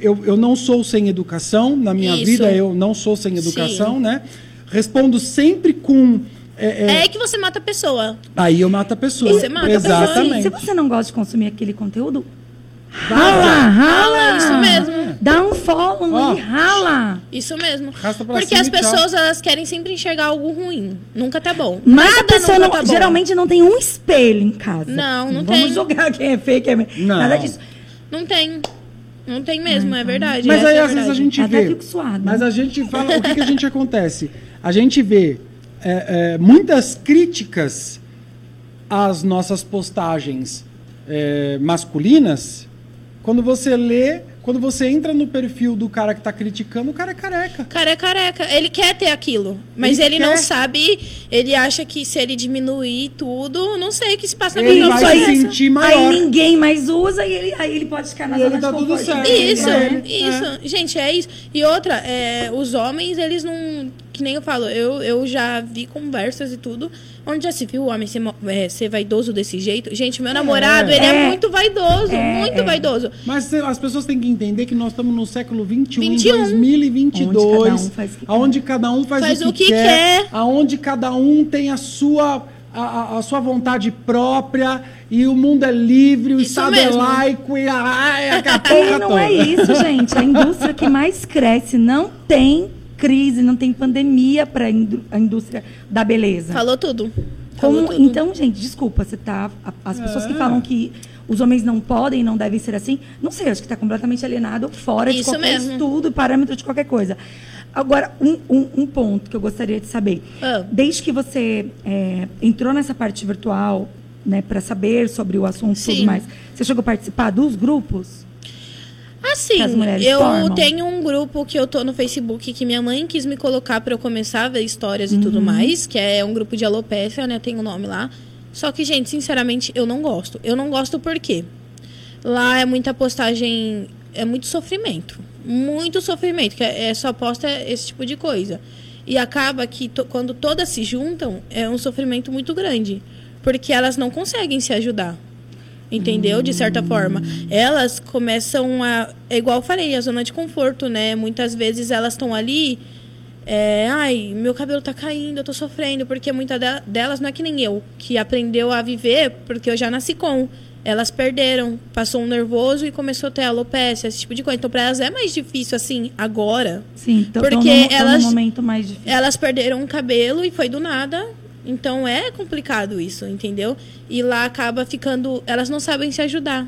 eu, eu não sou sem educação, na minha Isso. vida eu não sou sem educação, Sim. né? Respondo sempre com é, É é, aí que você mata a pessoa. Aí eu mato a pessoa. Você mata a pessoa. Exatamente. se você não gosta de consumir aquele conteúdo, rala, rala. Rala, isso mesmo. Dá um follow Ó. e rala. Isso mesmo. Arrasta pra Porque cima as e tchau. pessoas, elas querem sempre enxergar algo ruim. Nunca tá bom. Mas a Nada pessoa nunca não- tá bom. geralmente não tem um espelho em casa. Não, não Vamos tem. julgar quem é feio, quem é... Não. Nada disso. Não tem. Não tem mesmo, é verdade. Mas essa aí é a às vezes a verdade. gente Até vê. fico suada. Mas a gente fala. O que, que a gente acontece? A gente vê é, é, muitas críticas às nossas postagens é, masculinas. Quando você lê, quando você entra no perfil do cara que tá criticando, o cara é careca. cara é careca. Ele quer ter aquilo. Mas Ele ele, não sabe. Ele acha que se ele diminuir tudo, não sei o que se passa na Ele vida vai se sentir Aí maior. ninguém mais usa e ele, aí ele pode ficar na E zona ele tá de tudo certo. Isso, né? isso. Gente, é isso. E outra, é, os homens, eles não. Que nem eu falo, eu, eu já vi conversas e tudo, onde já se viu o homem ser, é, ser vaidoso desse jeito. Gente, meu namorado, ele é, É. muito vaidoso, É, muito é. vaidoso. Mas cê- as pessoas têm que entender que nós estamos no século XXI, em 21. 2022, Onde cada um faz o que quer. aonde cada um faz, Faz o que, quer, quer. aonde cada um tem a sua a, a- a sua vontade própria e o mundo é livre, o Isso Estado mesmo. é laico e a, é a E porra não toda. é isso, gente. A indústria que mais cresce não tem crise, não tem pandemia para a indústria da beleza. Falou tudo. Falou Como- tudo. então, gente, desculpa, você tá. As pessoas que É. falam que os homens não podem, não devem ser assim, não sei, acho que está completamente alienado fora de Isso qualquer mesmo. estudo, parâmetro de qualquer coisa. Agora, um, um- um ponto que eu gostaria de saber. Ah. Desde que você é, entrou nessa parte virtual, né, para saber sobre o assunto e tudo mais, você chegou a participar dos grupos? Assim, eu formam? tenho um grupo que eu tô no Facebook que minha mãe quis me colocar pra eu começar a ver histórias e Uhum. tudo mais, que é um grupo de alopecia, né? Tem o nome lá. Só que, gente, sinceramente, eu não gosto. Eu não gosto por quê? Lá é muita postagem, é muito sofrimento. Muito sofrimento, que é, é só posta esse tipo de coisa. E acaba que to- quando todas se juntam, é um sofrimento muito grande. Porque elas não conseguem se ajudar. Entendeu? De certa forma. Elas começam a. É igual eu falei, a zona de conforto, né? Muitas vezes elas estão ali. é, ai, meu cabelo tá caindo, eu tô sofrendo, porque muitas de- delas não é que nem eu, que aprendeu a viver porque eu já nasci com. Elas perderam, passou um nervoso e começou a ter alopecia, esse tipo de coisa. Então, pra elas é mais difícil, assim, agora. Sim, então Porque num, tão elas- num momento mais difícil. Elas perderam o cabelo e foi do nada. Então é complicado isso, entendeu? E lá acaba ficando. Elas não sabem se ajudar.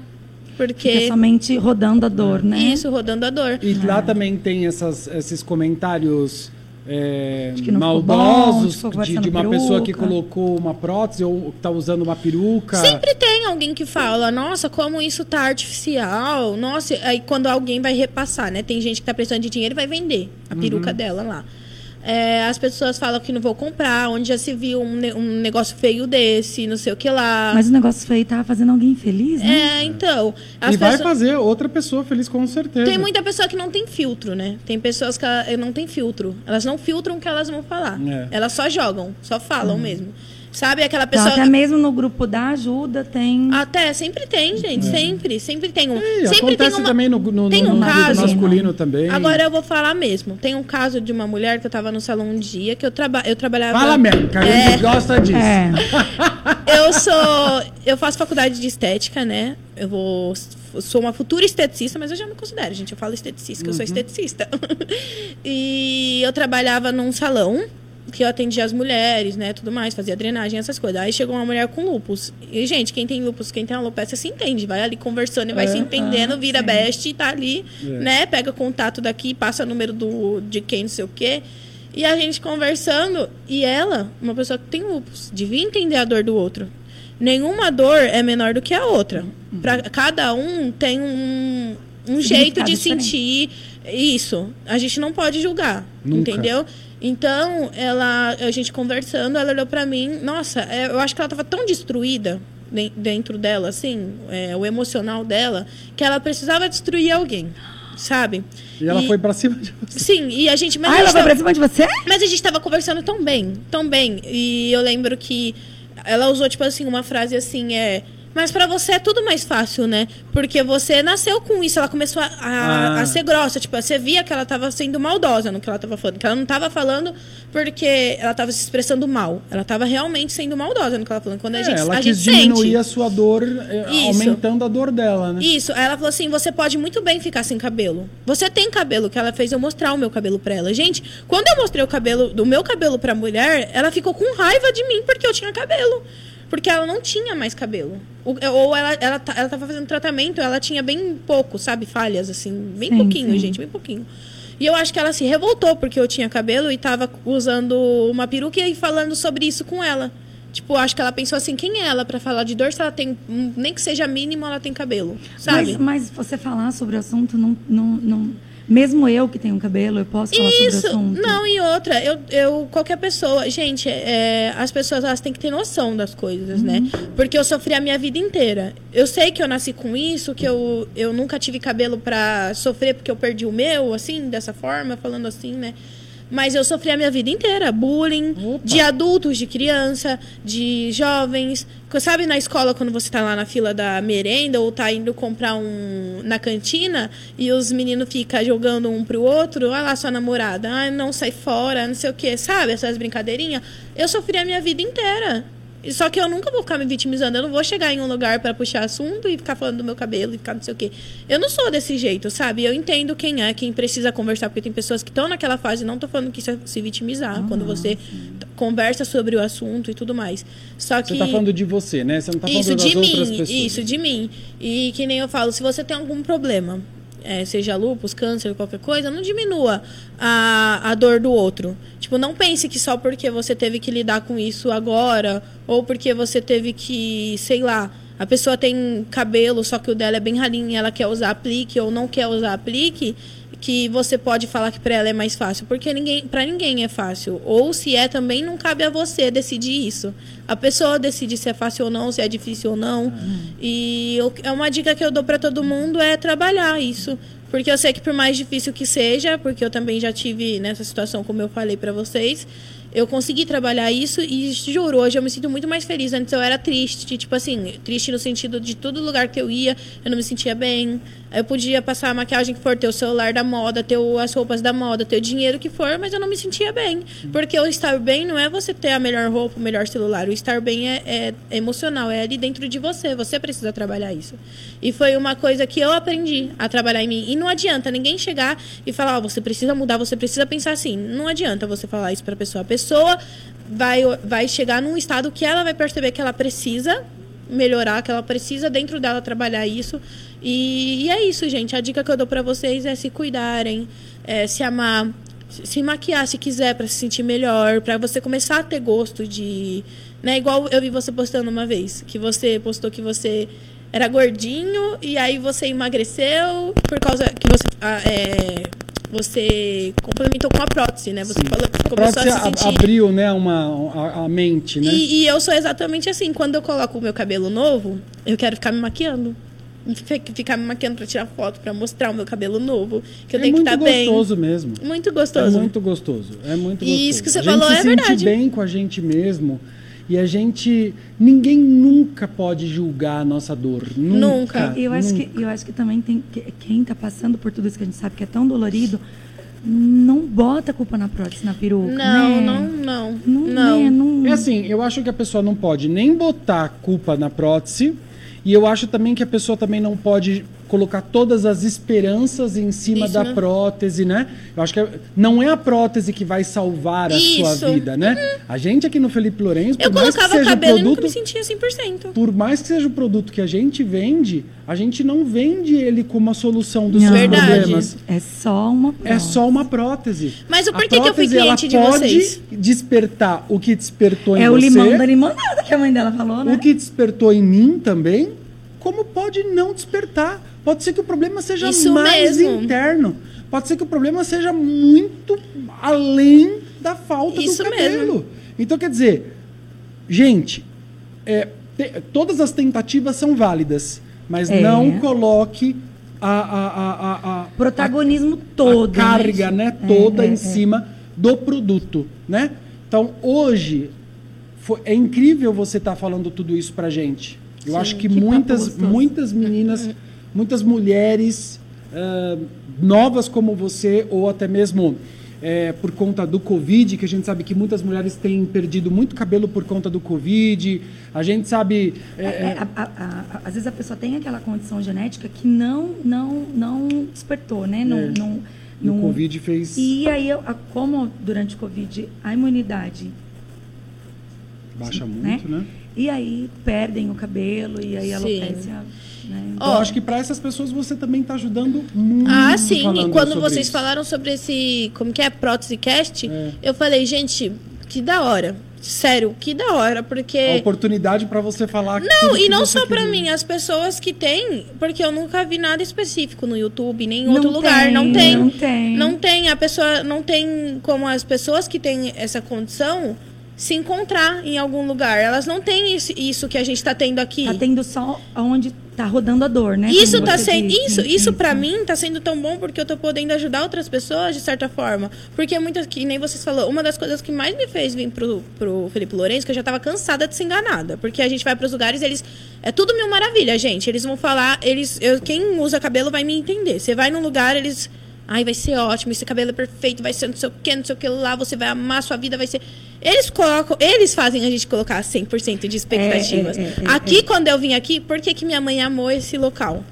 Porque. Fica somente rodando a dor, né? Isso, rodando a dor. E lá também tem essas, esses comentários é, bom, maldosos ficou de, de uma pessoa que peruca. colocou uma prótese ou tá usando uma peruca. Sempre tem alguém que fala, nossa, como isso tá artificial. Nossa, aí quando alguém vai repassar, né? Tem gente que tá precisando de dinheiro e vai vender a peruca Uhum. dela lá. É, as pessoas falam que não vou comprar, onde já se viu um, ne- um negócio feio desse, não sei o que lá. Mas o negócio feio tava fazendo alguém feliz, né? É, então. As e vai pessoas- fazer outra pessoa feliz com certeza. Tem muita pessoa que não tem filtro, né? Tem pessoas que ela- não tem filtro. Elas não filtram o que elas vão falar. É. Elas só jogam, só falam mesmo. Sabe aquela Então, pessoa. até mesmo no grupo da ajuda tem. Até, sempre tem, gente. Sempre. Sempre tem um. E sempre acontece tem uma... também no, no, tem um no grupo caso- masculino também. Agora eu vou falar mesmo. Tem um caso de uma mulher que eu tava no salão um dia, que eu, traba... eu trabalhava. Fala mesmo, que a É. gente gosta disso. É. Eu sou. Eu faço faculdade de estética, né? Eu vou. Sou uma futura esteticista, mas eu já me considero, gente. Eu falo esteticista, que eu sou esteticista. e eu trabalhava num salão que eu atendia as mulheres, né? Tudo mais, fazia drenagem, essas coisas. Aí chegou uma mulher com lupus. E, gente, quem tem lupus, quem tem alopecia, se entende. Vai ali conversando e vai É. se entendendo, vira sim. best e tá ali, É. né? Pega contato daqui, passa número do, de quem, não sei o quê. E a gente conversando, e ela, uma pessoa que tem lupus, devia entender a dor do outro. Nenhuma dor é menor do que a outra. Pra, cada um tem um, um jeito de diferente. sentir isso. A gente não pode julgar, Nunca. entendeu? Então, ela, a gente conversando, ela olhou pra mim, nossa, é, eu acho que ela tava tão destruída den- dentro dela, assim, é, o emocional dela, que ela precisava destruir alguém, sabe? E ela foi pra cima de você. Sim, e a gente. Mas Ah, a ela gente foi tava- pra cima de você? mas a gente tava conversando tão bem, tão bem. E eu lembro que ela usou, tipo assim, uma frase assim, é. Mas pra você é tudo mais fácil, né? Porque você nasceu com isso. Ela começou a, a, Ah. a ser grossa. Tipo, você via que ela tava sendo maldosa no que ela tava falando. Que ela não tava falando porque ela tava se expressando mal. Ela tava realmente sendo maldosa no que ela tava falando. Quando a É, gente, ela a quis gente diminuir sente. a sua dor, é, Isso. aumentando a dor dela, né? Isso, aí ela falou assim: você pode muito bem ficar sem cabelo. Você tem cabelo, que ela fez eu mostrar o meu cabelo pra ela. Gente, quando eu mostrei o cabelo do meu cabelo pra mulher, ela ficou com raiva de mim porque eu tinha cabelo. Porque ela não tinha mais cabelo. Ou ela, ela, ela tava fazendo tratamento, ela tinha bem pouco, sabe? Falhas, assim, bem Sim, pouquinho, sim. gente, bem pouquinho. E eu acho que ela se revoltou porque eu tinha cabelo e tava usando uma peruca e falando sobre isso com ela. Tipo, acho que ela pensou assim, quem é ela pra falar de dor se ela tem, nem que seja mínimo, ela tem cabelo, sabe? Mas, mas você falar sobre o assunto, não, não, não- mesmo eu que tenho cabelo, eu posso falar sobre o Isso, assunto? não, e outra, eu, eu qualquer pessoa, gente, é, as pessoas elas têm que ter noção das coisas, né? Porque eu sofri a minha vida inteira. Eu sei que eu nasci com isso, que eu, eu nunca tive cabelo pra sofrer porque eu perdi o meu, assim, dessa forma, falando assim, né? Mas eu sofri a minha vida inteira, bullying Opa. de adultos, de criança, de jovens. Sabe na escola quando você tá lá na fila da merenda ou tá indo comprar um na cantina e os meninos ficam jogando um pro outro, olha lá sua namorada, ah, não sai fora, não sei o que, sabe? Essas brincadeirinhas. Eu sofri a minha vida inteira. Só que eu nunca vou ficar me vitimizando. Eu não vou chegar em um lugar pra puxar assunto e ficar falando do meu cabelo e ficar não sei o quê. Eu não sou desse jeito, sabe? Eu entendo quem é, quem precisa conversar, porque tem pessoas que estão naquela fase. Não tô falando que isso é se vitimizar. quando você t- conversa sobre o assunto e tudo mais. Só que. Você tá falando de você, né? Você não tá falando Isso, de mim, isso, de mim. E que nem eu falo, se você tem algum problema, é, seja lúpus, câncer, qualquer coisa, não diminua a, a dor do outro. Tipo, não pense que só porque você teve que lidar com isso agora, ou porque você teve que, sei lá, A pessoa tem cabelo, só que o dela é bem ralinho e ela quer usar aplique ou não quer usar aplique, que você pode falar que para ela é mais fácil, porque ninguém, para ninguém é fácil. Ou se é também, não cabe a você decidir isso. A pessoa decide se é fácil ou não, se é difícil ou não. Uhum. E eu, é uma dica que eu dou para todo mundo é trabalhar isso. Porque eu sei que por mais difícil que seja, porque eu também já tive nessa situação, como eu falei para vocês, eu consegui trabalhar isso e juro, hoje eu me sinto muito mais feliz. Antes eu era triste, tipo assim, triste no sentido de todo lugar que eu ia, eu não me sentia bem. Eu podia passar a maquiagem que for, ter o celular da moda, ter as roupas da moda, ter o dinheiro que for, mas eu não me sentia bem. Porque o estar bem não é você ter a melhor roupa, o melhor celular. O estar bem é, é, emocional, é ali dentro de você. Você precisa trabalhar isso. E foi uma coisa que eu aprendi a trabalhar em mim. E não adianta ninguém chegar e falar, oh, você precisa mudar, você precisa pensar assim. Não adianta você falar isso pra pessoa. A pessoa vai, vai chegar num estado que ela vai perceber que ela precisa melhorar, que ela precisa dentro dela trabalhar isso. E, e é isso, gente. A dica que eu dou para vocês é se cuidarem, é, se amar, se maquiar se quiser para se sentir melhor, para você começar a ter gosto de, né? Igual eu vi você postando uma vez, que você postou que você era gordinho e aí você emagreceu por causa que você ah, é, você complementou com a prótese, né? Você falou, começou a, a se sentir... abriu, né, uma, a, a mente, né? E, e, eu sou exatamente assim. Quando eu coloco o meu cabelo novo, eu quero ficar me maquiando. Ficar me maquiando pra tirar foto, pra mostrar o meu cabelo novo. Que eu é tenho que estar tá bem. É muito gostoso mesmo. Muito gostoso. É muito gostoso. É muito gostoso. E isso que você falou é verdade. A gente se sente bem com a gente mesmo. E a gente. Ninguém nunca pode julgar a nossa dor. Nunca. nunca. Eu, acho nunca. Que, eu acho que também tem. Quem está passando por tudo isso que a gente sabe que é tão dolorido, não bota a culpa na prótese, na peruca. Não, né? não, não. Não, não. É, não. É assim, eu acho que a pessoa não pode nem botar a culpa na prótese. E eu acho também que a pessoa também não pode colocar todas as esperanças em cima Isso, da né? prótese, né? Eu acho que não é a prótese que vai salvar a Isso. sua vida, né? Uhum. A gente aqui no Felipe Lourenço, eu colocava o cabelo produto, e nunca me sentia 100%. Por mais que seja o produto que a gente vende, a gente não vende ele como a solução dos não. seus Verdade. problemas. É só uma prótese. É só uma prótese. Mas o porquê que eu fui cliente de vocês? pode despertar o que despertou em é você. É o limão da limonada que a mãe dela falou, né? O que despertou em mim também, como pode não despertar Pode ser que o problema seja Isso mais mesmo. interno. Pode ser que o problema seja muito além da falta Isso do cabelo. Mesmo. Então, quer dizer, gente, é, te, todas as tentativas são válidas, mas é. não coloque a, a, a, a protagonismo todo, a carga, né, né toda é, em é, é. cima do produto, né? Então, hoje foi, é incrível você estar tá falando tudo isso pra gente. Eu Sim, acho que, que muitas muitas meninas muitas mulheres uh, novas como você, ou até mesmo é, por conta do Covid, que a gente sabe que muitas mulheres têm perdido muito cabelo por conta do Covid. A gente sabe. É, é, a, a, a, às vezes a pessoa tem aquela condição genética que não, não, não despertou, né? Não, é. não, e não... o Covid fez. E aí, como durante o Covid a imunidade baixa muito, né? né? E aí perdem o cabelo e aí a alopecia né? Então, oh, acho que para essas pessoas você também está ajudando muito. Ah, sim. E quando vocês isso. falaram sobre esse, como que é, prótese cast, é. eu falei, gente, que da hora. Sério, que da hora, porque. A oportunidade para você falar. Não, e não só para mim, as pessoas que têm, porque eu nunca vi nada específico no YouTube, nem em outro não lugar. Tem, não tem. Não tem. Não tem. A pessoa não tem como as pessoas que têm essa condição se encontrar em algum lugar. Elas não têm isso que a gente está tendo aqui. Está tendo só onde está rodando a dor, né? Isso tá sendo isso, isso para mim está sendo tão bom porque eu estou podendo ajudar outras pessoas de certa forma. Porque muitas que nem vocês falou, uma das coisas que mais me fez vir pro, pro Felipe Lourenço, que eu já estava cansada de ser enganada, porque a gente vai para os lugares, eles é tudo mil maravilha, gente. Eles vão falar, eles eu, quem usa cabelo vai me entender. Você vai num lugar, eles Ai, vai ser ótimo, esse cabelo é perfeito, vai ser não sei o que, não sei o que lá, você vai amar, sua vida vai ser. Eles colocam, eles fazem a gente colocar 100% de expectativas. É, é, é, é, aqui, quando eu vim aqui, por que, que minha mãe amou esse local?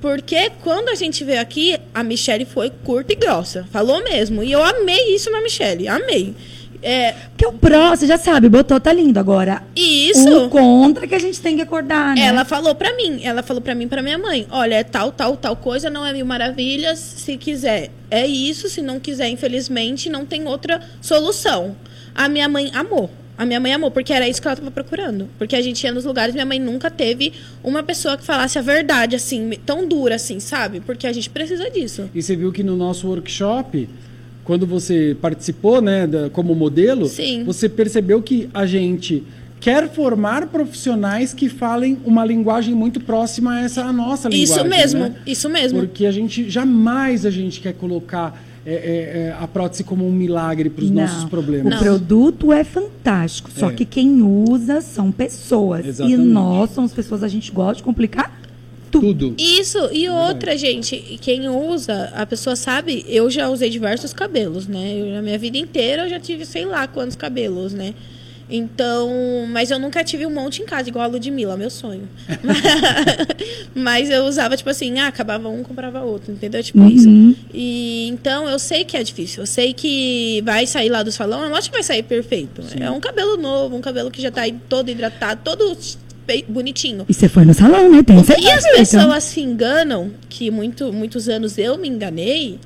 Porque quando a gente veio aqui, a Michelle foi curta e grossa. Falou mesmo. E eu amei isso na Michelle. Amei. É... Porque o pró, você já sabe, botou, tá lindo. Agora, isso. o contra que a gente tem que acordar, né? Ela falou pra mim, ela falou pra mim pra minha mãe, olha, é tal, tal, tal coisa, não é mil maravilhas, se quiser é isso, se não quiser, infelizmente, não tem outra solução. A minha mãe amou. A minha mãe amou, porque era isso que ela tava procurando. Porque a gente ia nos lugares, minha mãe nunca teve uma pessoa que falasse a verdade, assim, tão dura assim, sabe? Porque a gente precisa disso. E você viu que no nosso workshop, quando você participou, né, da- como modelo, Sim. você percebeu que a gente quer formar profissionais que falem uma linguagem muito próxima a essa a nossa linguagem. Isso mesmo, né? isso mesmo. Porque a gente jamais a gente quer colocar é, é, é, a prótese como um milagre para os nossos problemas. O Não. produto é fantástico, só É. que quem usa são pessoas. Exatamente. E nós somos pessoas, a gente gosta de complicar tudo. Tudo. Isso, e outra, gente, quem usa, a pessoa sabe, eu já usei diversos cabelos, né? Eu, na minha vida inteira eu já tive sei lá quantos cabelos, né? Então, mas eu nunca tive um monte em casa, igual a Ludmilla, meu sonho. mas eu usava, tipo assim, ah, acabava um, comprava outro, entendeu? Tipo Uhum. isso. E então eu sei que é difícil. Eu sei que vai sair lá do salão, eu acho que vai sair perfeito. É um cabelo novo, um cabelo que já tá aí todo hidratado, todo bonitinho. E você foi no salão, né? Tem E as certeza. então. pessoas se enganam, que muito, muitos anos eu me enganei.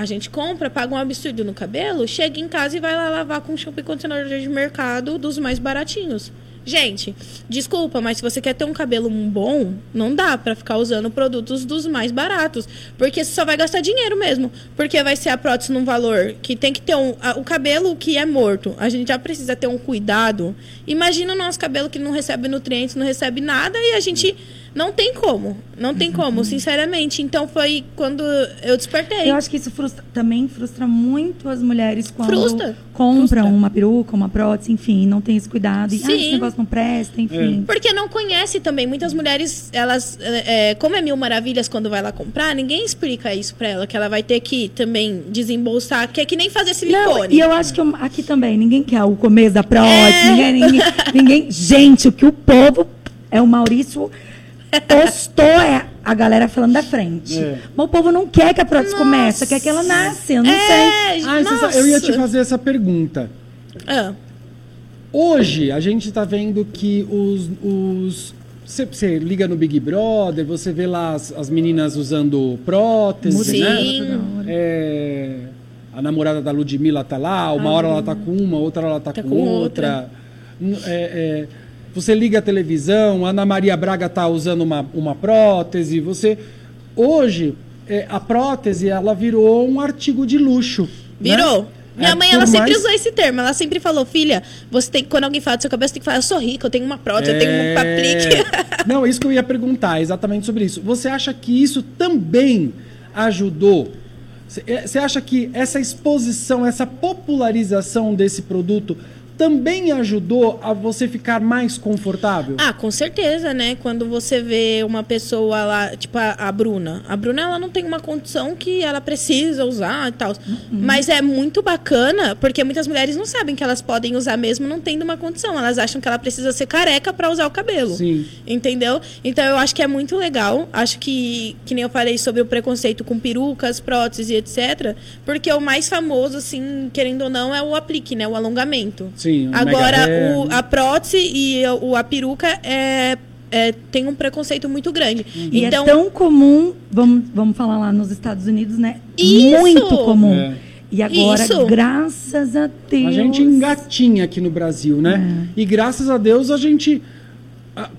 A gente compra, paga um absurdo no cabelo, chega em casa e vai lá lavar com shampoo e condicionador de mercado dos mais baratinhos. Gente, desculpa, mas se você quer ter um cabelo bom, não dá pra ficar usando produtos dos mais baratos. Porque você só vai gastar dinheiro mesmo. Porque vai ser a prótese num valor que tem que ter um. a- o cabelo que é morto, a gente já precisa ter um cuidado. Imagina o nosso cabelo que não recebe nutrientes, não recebe nada e a gente. Não tem como. Não tem como, sinceramente. Então foi quando eu despertei. Eu acho que isso frustra- também frustra muito as mulheres quando Frustra. compram Frustra. uma peruca, uma prótese, enfim, não tem esse cuidado. E, ah, Sim. esse negócio não presta, enfim. Porque não conhece também. Muitas mulheres, elas, é, é, como é mil maravilhas quando vai lá comprar, ninguém explica isso pra ela, que ela vai ter que também desembolsar, que é que nem fazer Não, silicone. e eu acho que eu- aqui também, ninguém quer o começo da prótese, É. ninguém, ninguém, ninguém- Gente, o que o povo. É o Maurício postou é a galera falando da frente. É. Mas o povo não quer que a prótese Nossa. comece, quer que ela nasce, eu não sei. é, Ah, você nossa. sabe, eu ia te fazer essa pergunta. Ah, Hoje, a gente está vendo que os. os você, você liga no Big Brother, você vê lá as, as meninas usando prótese, Sim. né? É, a namorada da Ludmilla tá lá, uma hora ela tá com uma, outra ela tá, Tá com, com outra. N- é, é, você liga a televisão, a Ana Maria Braga tá usando uma, uma prótese. Você hoje é, a prótese ela virou um artigo de luxo. né? virou. Minha É, mãe, ela sempre mais- usou esse termo. Ela sempre falou, filha, você tem, quando alguém fala do seu cabelo, você tem que falar, eu sou rica, eu tenho uma prótese, eu tenho um. É. Não, isso que eu ia perguntar, exatamente sobre isso. Você acha que isso também ajudou? Você acha que essa exposição, essa popularização desse produto também ajudou a você ficar mais confortável? Ah, com certeza, né? Quando você vê uma pessoa lá, tipo a, a Bruna. A Bruna, ela não tem uma condição que ela precisa usar e tal. Uhum. Mas é muito bacana, porque muitas mulheres não sabem que elas podem usar mesmo não tendo uma condição. Elas acham que ela precisa ser careca pra usar o cabelo. Sim. Entendeu? Então eu acho que é muito legal. Acho que, que nem eu falei sobre o preconceito com perucas, próteses e etc. Porque o mais famoso, assim, querendo ou não, é o aplique, né? O alongamento. Sim, o Agora, mega hair, o, a prótese e o, a peruca é, é- tem um preconceito muito grande. E Então, é tão comum, vamos, vamos falar lá nos Estados Unidos, né? Isso! Muito comum. É. E agora, Isso! graças a Deus. A gente engatinha aqui no Brasil, né? É. E graças a Deus a gente,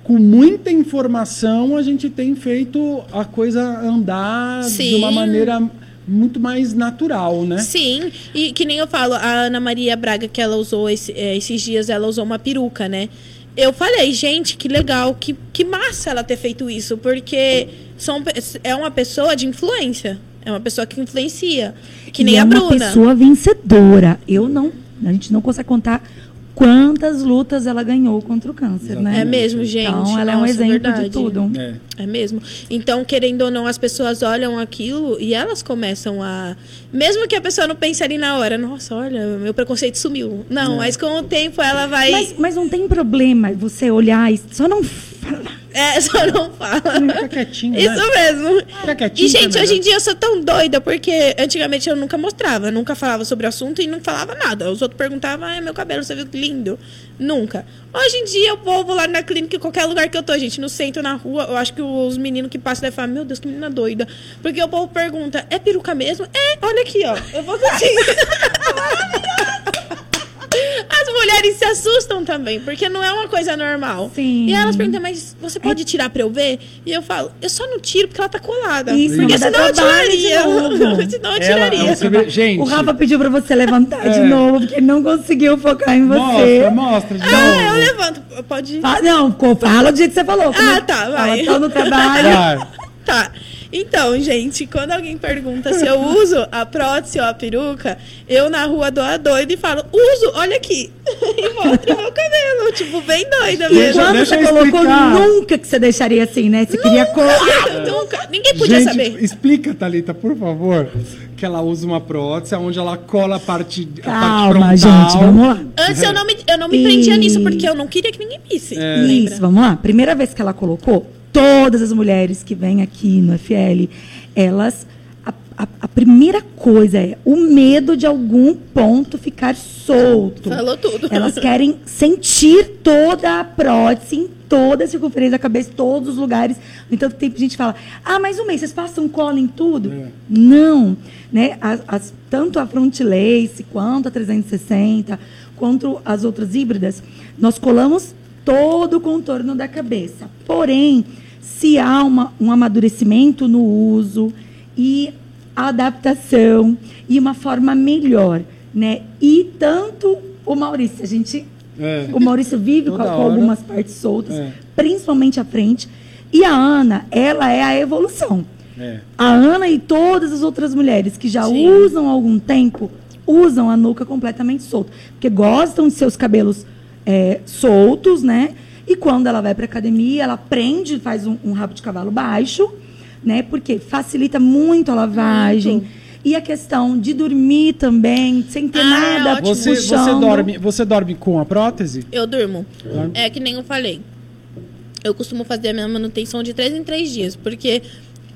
com muita informação, a gente tem feito a coisa andar de Sim. uma maneira muito mais natural, né? Sim, e que nem eu falo, a Ana Maria Braga, que ela usou esse- eh, esses dias, ela usou uma peruca, né? Eu falei, gente, que legal, que, que massa ela ter feito isso, porque são, é uma pessoa de influência. É uma pessoa que influencia. Que nem e a é Bruna. uma pessoa vencedora. Eu não, a gente não consegue contar quantas lutas ela ganhou contra o câncer, né? É mesmo, gente. Então ela é um exemplo verdade. de tudo. É. É mesmo. Então, querendo ou não, as pessoas olham aquilo e elas começam a. Mesmo que a pessoa não pense ali na hora, nossa, olha, meu preconceito sumiu. Não, É. mas com o tempo ela vai. Mas, mas não tem problema você olhar e só não fala. É, só não fala. Fica quietinho, Isso né? mesmo. Fica quietinho. E, gente, né? hoje em dia eu sou tão doida, porque antigamente eu nunca mostrava, nunca falava sobre o assunto e não falava nada. Os outros perguntavam, ah, meu cabelo, você viu que lindo? Nunca. Hoje em dia, o povo lá na clínica, em qualquer lugar que eu tô, gente, no centro, na rua, eu acho que os meninos que passam devem falar, meu Deus, que menina doida. Porque o povo pergunta, é peruca mesmo? É, olha aqui, ó. Eu vou assim. As mulheres se assustam também, porque não é uma coisa normal. Sim. E elas perguntam, mas você pode tirar pra eu ver? E eu falo, eu só não tiro porque ela tá colada. Isso, porque senão eu de tiraria. senão eu Ela- tiraria. você gente, O Rafa pediu pra você levantar de É. novo, porque ele não conseguiu focar em você. mostra, mostra de Ah, eu novo. levanto. Pode. Fa- Não, fala do jeito que você falou. Ah, tá, vai. Ela tá no trabalho. Vai. Tá. Então, gente, quando alguém pergunta se eu uso a prótese ou a peruca, eu na rua dou a doida e falo, uso, olha aqui. e mostro meu cabelo. Tipo, bem doida mesmo. quando você colocou, explicar. nunca que você deixaria assim, né? Você queria colar. Nunca. Ninguém podia Gente, saber. explica, Thalita, por favor, que ela usa uma prótese onde ela cola a parte, a Calma, parte frontal. gente, vamos lá. Antes eu não me, eu não me E- prendia nisso, porque eu não queria que ninguém visse. Lembra? Isso, vamos lá. Primeira vez que ela colocou, todas as mulheres que vêm aqui no FL, elas. A, a- a primeira coisa é o medo de algum ponto ficar solto. Falou tudo. Elas querem sentir toda a prótese em toda a circunferência da cabeça, todos os lugares. No entanto, tem gente que fala, ah, mas um mês, vocês passam cola em tudo? É. Não. Né? As, as- tanto a front lace, quanto a 360, quanto as outras híbridas, nós colamos todo o contorno da cabeça. Porém, se há uma, um amadurecimento no uso e a adaptação e uma forma melhor, né? E tanto o Maurício, a gente É. o Maurício vive com, com algumas partes soltas, É. principalmente a frente. E a Ana, ela é a evolução. É. A Ana e todas as outras mulheres que já Sim. usam há algum tempo, usam a nuca completamente solta. Porque gostam de seus cabelos é, soltos, né? E quando ela vai para academia, ela prende, faz um, um rabo de cavalo baixo, né? Porque facilita muito a lavagem. Muito. E a questão de dormir também, sem ter Ah, nada ótimo. Você, você, dorme, você dorme com a prótese? Eu durmo. Dorme? É que nem eu falei. Eu costumo fazer a minha manutenção de três em três dias, porque.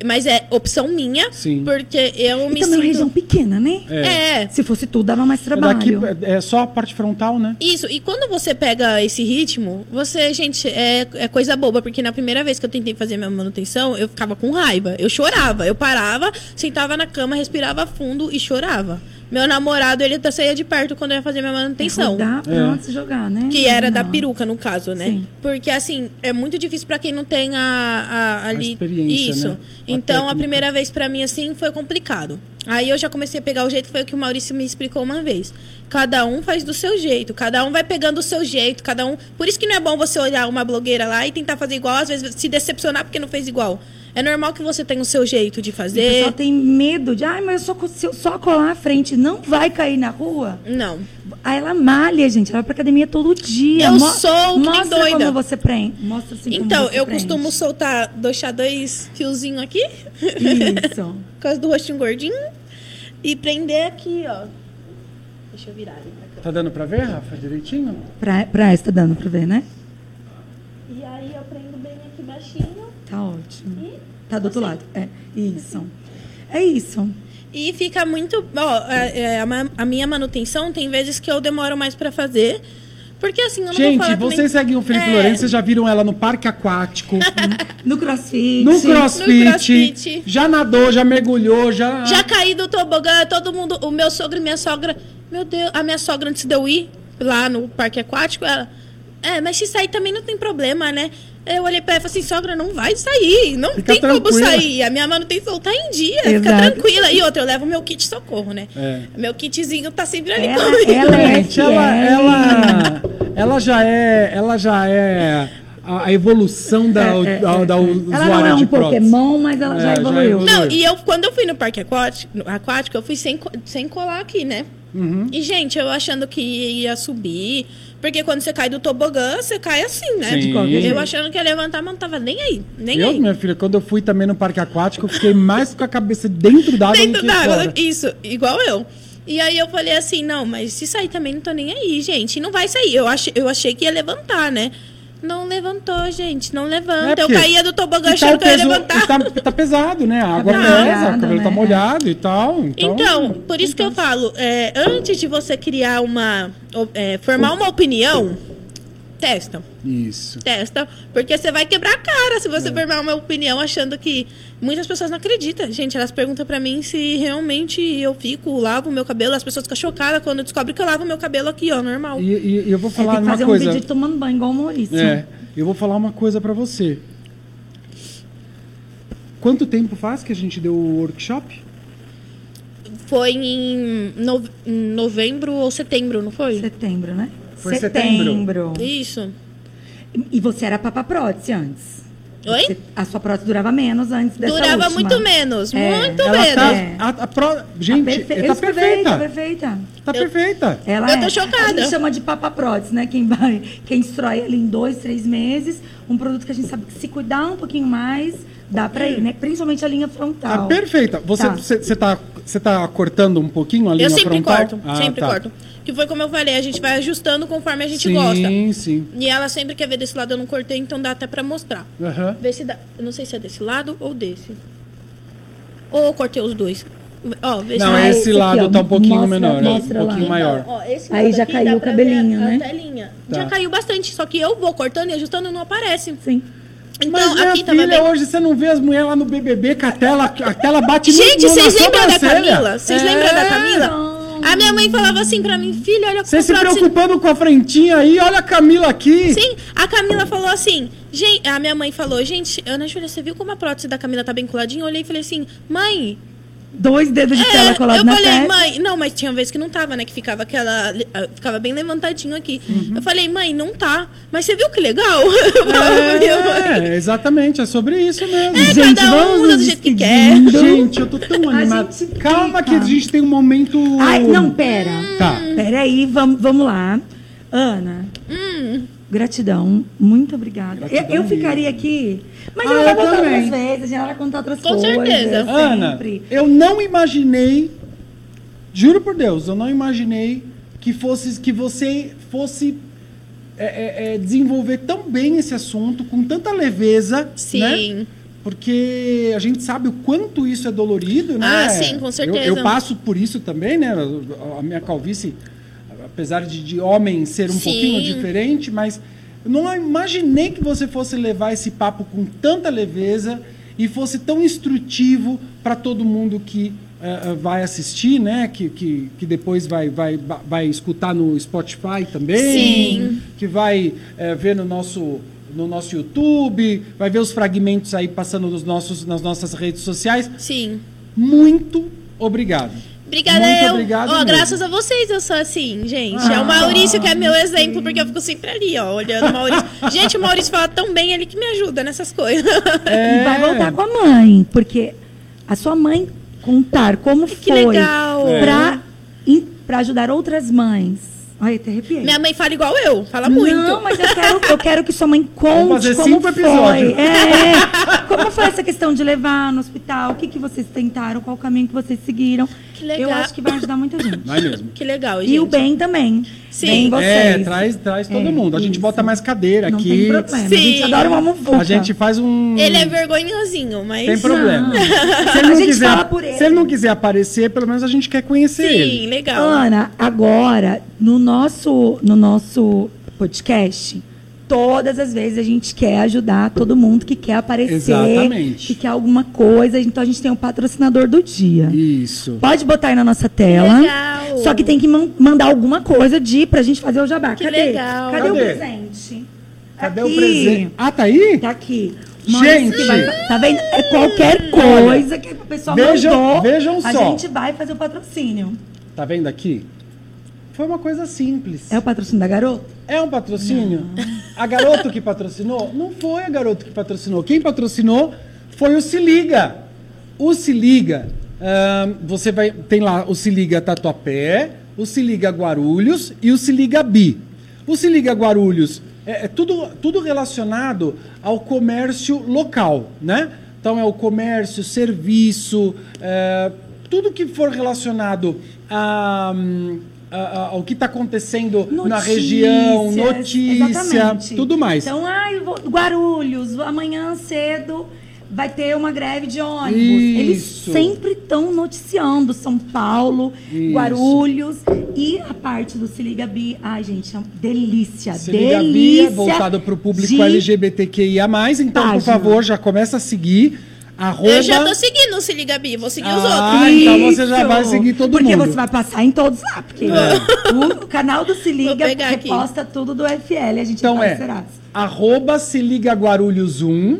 Mas é opção minha, Sim. porque eu E me também sinto. região pequena, né? É. Se fosse tudo, dava mais É trabalho. Daqui, é só a parte frontal, né? Isso, e quando você pega esse ritmo, você, gente, é, é coisa boba, porque na primeira vez que eu tentei fazer minha manutenção, eu ficava com raiva. Eu chorava. Eu parava, sentava na cama, respirava fundo e chorava. Meu namorado, ele até saía de perto quando eu ia fazer minha manutenção. Rodar pra É. se jogar, né? Que era da Não. peruca, no caso, né? Sim. Porque, assim, é muito difícil pra quem não tem a, a- ali. experiência, Isso. né? A Então, a primeira vez pra mim, assim, foi complicado. Aí eu já comecei a pegar o jeito, foi o que o Maurício me explicou uma vez. Cada um faz do seu jeito, cada um vai pegando o seu jeito, cada um. Por isso que não é bom você olhar uma blogueira lá e tentar fazer igual, às vezes se decepcionar porque não fez igual. É normal que você tenha o seu jeito de E o fazer. pessoal tem medo de, ai, mas eu só, se eu só colar a frente, não vai cair na rua? Não. Aí ela malha, gente. Ela vai pra academia todo dia. Eu sou que Mostra doida. como você prende. Mostra assim como Então, você eu prende. costumo soltar, deixar dois fiozinhos aqui. Isso. Por causa do rostinho gordinho. E prender aqui, ó. Deixa eu virar ali pra cá. Tá dando pra ver, Rafa, direitinho? Pra, pra essa tá dando pra ver, né? E aí eu prendo bem aqui baixinho. Tá ótimo. E Tá do outro lado. É, isso. É isso. E fica muito. Ó, é, é, a, minha manutenção tem vezes que eu demoro mais pra fazer. Porque assim, eu não vou Gente, falar vocês também... seguem o Felipe É. Lourenço, vocês já viram ela no parque aquático, No crossfit. no crossfit, No crossfit. já nadou, já mergulhou, já... Já caí do tobogã, todo mundo. O meu sogro e minha sogra. Meu Deus, a minha sogra, antes de eu ir lá no parque aquático, ela. É, mas se sair também não tem problema, né? Eu olhei pra ela e falei assim, sogra, não vai sair. Não Fica tem como tranquila. sair. A minha manutenção tá em dia. Fica Exato. tranquila. E outra, eu levo meu kit socorro, né? É. Meu kitzinho tá sempre ali Ela, comigo. ela é Gente, ela, ela, ela já é, ela já é a, evolução da, É, é, da, é, da é. usuária Ela não é de um prótese. Pokémon, mas ela É, já já evoluiu. evoluiu. Não, e eu, quando eu fui no parque aquático, no aquático eu fui sem, sem colar aqui, né? Uhum. E, gente, eu achando que ia subir. Porque quando você cai do tobogã, você cai assim, né? Sim. De qualquer Eu achando que ia levantar, mas não tava nem aí. Nem Eu, aí. minha filha, quando eu fui também no parque aquático, eu fiquei mais com a cabeça dentro d'água do Dentro que d'água. fora. Isso, igual eu. E aí eu falei assim, não, mas se sair também não tô nem aí, gente. Não vai sair. Eu achei, eu achei que ia levantar, né? Não levantou, gente. Não levanta. É, eu caía do tobogã tá, achando o que eu ia levantar. tá, tá pesado, né? A água Tá pesa, molhado, o cabelo tá né? molhado e tal. Então, Então, por isso que eu falo, é, antes de você criar uma. é, formar uma opinião, testa. Isso. Testa, porque você vai quebrar a cara se você formar uma opinião achando que muitas pessoas não acreditam. Gente, elas perguntam pra mim se realmente eu fico, lavo meu cabelo. As pessoas ficam chocadas quando descobrem que eu lavo meu cabelo aqui, ó, normal. E, e- e eu vou É, falar tem que uma fazer coisa. um vídeo tomando banho, igual o Maurício. É, eu vou falar uma coisa pra você. Quanto tempo faz que a gente deu o workshop? Foi em, no- em novembro ou setembro, não foi? Setembro, né? Foi setembro. Isso. E você era papa prótese antes. Oi? Você- a sua prótese durava menos antes dessa Durava última. muito menos, É, muito Ela menos. tá. É. A, a pro- gente, perfe- tá eu escrevi, perfeita. Tá perfeita. Tá perfeita. Ela Eu tô é. chocada. A gente chama de papa prótese, né? Quem vai, quem destrói ali em dois, três meses, um produto que a gente sabe que se cuidar um pouquinho mais, dá pra ir, né? Principalmente a linha Tá frontal. perfeita. Você Tá. você tá, você tá cortando um pouquinho a linha Eu sempre frontal? corto, Ah, sempre tá. corto. Que foi como eu falei, a gente vai ajustando conforme a gente sim, gosta. Sim, E ela sempre quer ver desse lado, eu não cortei, então dá até pra mostrar. Aham. Vê se dá. Eu não sei se é desse lado ou desse. Ou eu cortei os dois. Ó, vê Não, Ah, esse esse lado aqui, ó. tá um pouquinho Mostra- menor, mostra um lá. pouquinho maior. Ó, esse Aí já aqui caiu o cabelinho, né? Tá. Já caiu bastante, só que eu vou cortando e ajustando não aparece. Sim. Então Mas minha aqui tava filha, bem. hoje você não vê as mulheres lá no BBB com a tela, a tela bate no Gente, no- na vocês lembram da. Camila? Vocês É. lembram da Camila? A minha mãe falava assim pra mim, filha, olha Você se preocupando com a frentinha aí, olha a Camila aqui. Sim, a Camila falou assim, gente, a minha mãe falou, gente, Ana Júlia, você viu como a prótese da Camila tá bem coladinha? Eu olhei e falei assim, mãe, Dois dedos de tela É, colados eu na falei, testa. mãe, não, mas tinha vez que não tava, né? Que ficava aquela. ah, Ficava bem levantadinho aqui. Uhum. Eu falei, mãe, não tá. Mas você viu que legal? Eu. É, exatamente, é sobre isso mesmo. É, Gente, cada um usa do jeito que quer. Gente, eu tô tão animado. Calma que a gente tem um momento. Ai, não, pera. Tá. Pera aí, vamos, vamos lá. Ana, Hum, gratidão. Muito obrigada. Gratidão eu, eu ficaria aqui, mas Ah, ela eu vai voltar também. outras vezes, a gente vai contar outras Com coisas. certeza. Ana, sempre. eu não imaginei, juro por Deus, eu não imaginei que fosse que você fosse é, é, é, desenvolver tão bem esse assunto com tanta leveza, sim. né? Porque a gente sabe o quanto isso é dolorido, né? Ah, sim, com certeza. Eu, eu passo por isso também, né? A minha calvície, apesar de, de homem ser um Sim. pouquinho diferente, mas eu não imaginei que você fosse levar esse papo com tanta leveza e fosse tão instrutivo para todo mundo que eh, vai assistir, né? Que, que, que depois vai, vai, vai escutar no Spotify também, Sim. que vai eh, ver no nosso no nosso YouTube, vai ver os fragmentos aí passando nos nossos, nas nossas redes sociais. Sim. Muito obrigado. Obrigada, Muito eu. obrigado Ó, graças a vocês eu sou assim, gente. é Ah. o Maurício que é meu exemplo, porque eu fico sempre ali, ó, olhando o Maurício. Gente, o Maurício fala tão bem, ele que me ajuda nessas coisas. É. E vai voltar com a mãe, porque a sua mãe contar como Que foi legal. pra, in- pra ajudar outras mães. Ai, até arrepiei. Minha mãe fala igual eu, fala muito. Não, mas eu quero, eu quero que sua mãe Vamos conte fazer como cinco foi. episódios. É, como foi essa questão de levar no hospital? O que, que vocês tentaram? Qual o caminho que vocês seguiram? Que legal. Eu acho que vai ajudar muita gente. Vai mesmo. Que legal, gente. E o bem também. Sim. Bem vocês. É, traz, traz todo É, mundo. A gente isso. bota mais cadeira Não aqui. tem problema. A gente Sim. adora uma muvuca. A gente faz um. Ele é vergonhosinho, mas. Tem problema. Não. Se ele, A não gente quiser, fala por ele. se ele não quiser aparecer, pelo menos a gente quer conhecer Sim, ele. legal. Ana, agora, no nosso, no nosso podcast, todas as vezes a gente quer ajudar todo mundo que quer aparecer, Exatamente. que quer alguma coisa. Então a gente tem o patrocinador do dia. Isso. Pode botar aí na nossa tela. legal. Só que tem que man- mandar alguma coisa de pra gente fazer o jabá. Que Cadê? legal. Cadê, o Cadê? presente? Cadê Aqui. o presente? Ah, tá aí? Tá aqui. Gente! que vai- tá vendo? É qualquer coisa que o pessoal Vejam- mandou. vejam A só. gente vai fazer o patrocínio. Tá vendo aqui? Foi uma coisa simples. É o patrocínio da garota? É um patrocínio? A garoto que patrocinou? Não foi a garoto que patrocinou. Quem patrocinou foi o Se Liga. O Se Liga, você vai. Tem lá o Se Liga Tatuapé, o Se Liga Guarulhos e o Se Liga Bi. O Se Liga Guarulhos é, é tudo, tudo relacionado ao comércio local, né? Então é o comércio, serviço, é, tudo que for relacionado a, hum, a- a- ao que está acontecendo na região, notícia, exatamente. tudo mais. Então, ai, Guarulhos, amanhã cedo vai ter uma greve de ônibus. Eles Isso. sempre estão noticiando São Paulo, Isso. Guarulhos e a parte do Se Liga Bi. Ai, gente, é uma delícia. Se liga delícia. Bia, voltado para o público LGBTQIA+. Então, por página. favor, já começa a seguir. Arroba... Eu já tô seguindo o Se Liga Bi, vou seguir os outros. Ah, então você já vai seguir todo porque mundo. você vai passar em todos lá. Porque o, o canal do Se Liga aqui. reposta tudo do FL. A gente Então é arroba se liga Guarulhos 1,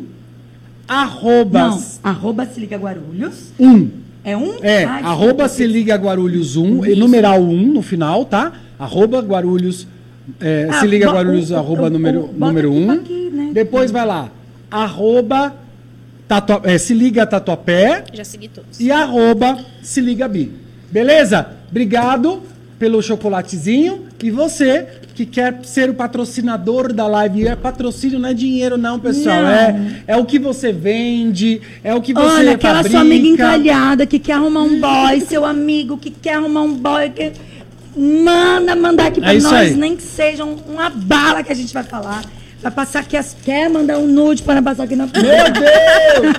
arroba Não, arroba Se Liga Guarulhos. 1. É um? É, Ai, arroba se liga Guarulhos 1, e numeral 1 no final, tá? Arroba Guarulhos, é, Ah, se liga Guarulhos, o- arroba o- número, o- bota número aqui 1. pra aqui, né? Depois vai lá, arroba tatua, é, se liga Tatuapé Já segui todos. e arroba se liga Bi. Beleza? Obrigado pelo chocolatezinho. E você que quer ser o patrocinador da live, é patrocínio, não é dinheiro não, pessoal. Não. É, é o que você vende, é o que você Olha, aquela fabrica. sua amiga encalhada que quer arrumar um boy, seu amigo que quer arrumar um boy, que... manda mandar aqui pra É nós, aí. nem que seja um- uma bala que a gente vai falar. Vai passar aqui, as... quer mandar um nude para passar aqui na Meu Deus!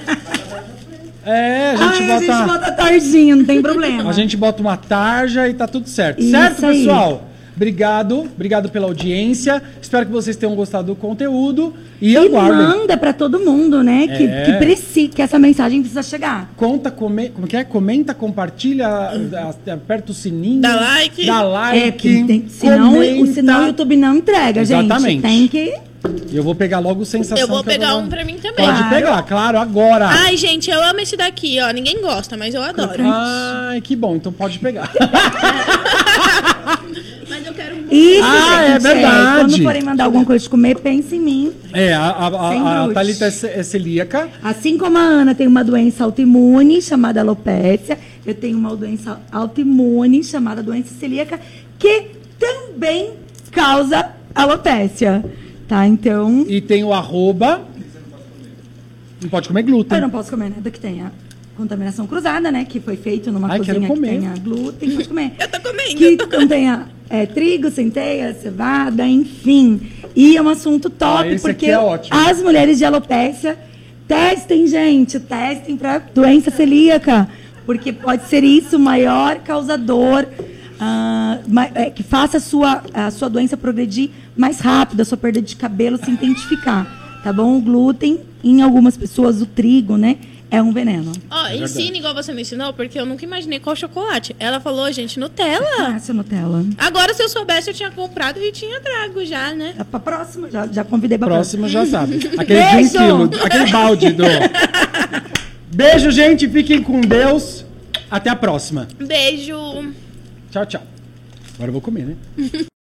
É, a gente Ai, bota. a gente bota tardinho, não tem problema. A gente bota uma tarja e tá tudo certo. Isso certo, aí. pessoal? Obrigado, obrigado pela audiência. Espero que vocês tenham gostado do conteúdo. E, E aguardem. manda pra todo mundo, né? Que, É. que, preci- que essa mensagem precisa chegar. Conta, come, como que é? Comenta, compartilha, aperta o sininho. Dá like. Dá like. é, tem, senão, comenta. senão o YouTube não entrega, Exatamente. gente. Tem que. Eu vou pegar logo sensação. Eu vou pegar vou- um pra mim também. Pode Claro. pegar, claro, agora. Ai, gente, eu amo esse daqui, ó. Ninguém gosta, mas eu adoro. Ai, que bom, então pode pegar. Mas eu quero muito. Isso, Ah, é gente. verdade. quando forem mandar alguma coisa de comer, pense em mim. É, a, a, a- a. Thalita é, é celíaca. Assim como a Ana tem uma doença autoimune chamada alopécia, eu tenho uma doença autoimune chamada doença celíaca que também causa alopécia. Tá? Então, E tem o arroba. Não pode comer glúten. eu não posso comer nada que tenha contaminação cruzada, né? Que foi feito numa Ai, cozinha que comer. tenha glúten, pode comer. Eu tô comendo. que contenha é, trigo, centeia, cevada, enfim. E é um assunto top, Ah, esse porque aqui é ótimo. as mulheres de alopécia testem, gente, testem para doença celíaca, porque pode ser isso o maior causador ah, é, que faça a sua, a sua doença progredir mais rápido, a sua perda de cabelo se intensificar, tá bom? O glúten, em algumas pessoas, o trigo, né, é um veneno. Ó, É ensina igual você me ensinou, porque eu nunca imaginei qual chocolate. Ela falou, gente, Nutella. Ah, seu Nutella. Agora, se eu soubesse, eu tinha comprado e tinha trago já, né? Tá pra próxima, já, já convidei pra próxima. Próximo já sabe. Aquele de um Beijo! quilo, aquele balde do. Beijo, gente. Fiquem com Deus. Até a próxima. Beijo. Tchau, tchau. Agora eu vou comer, né?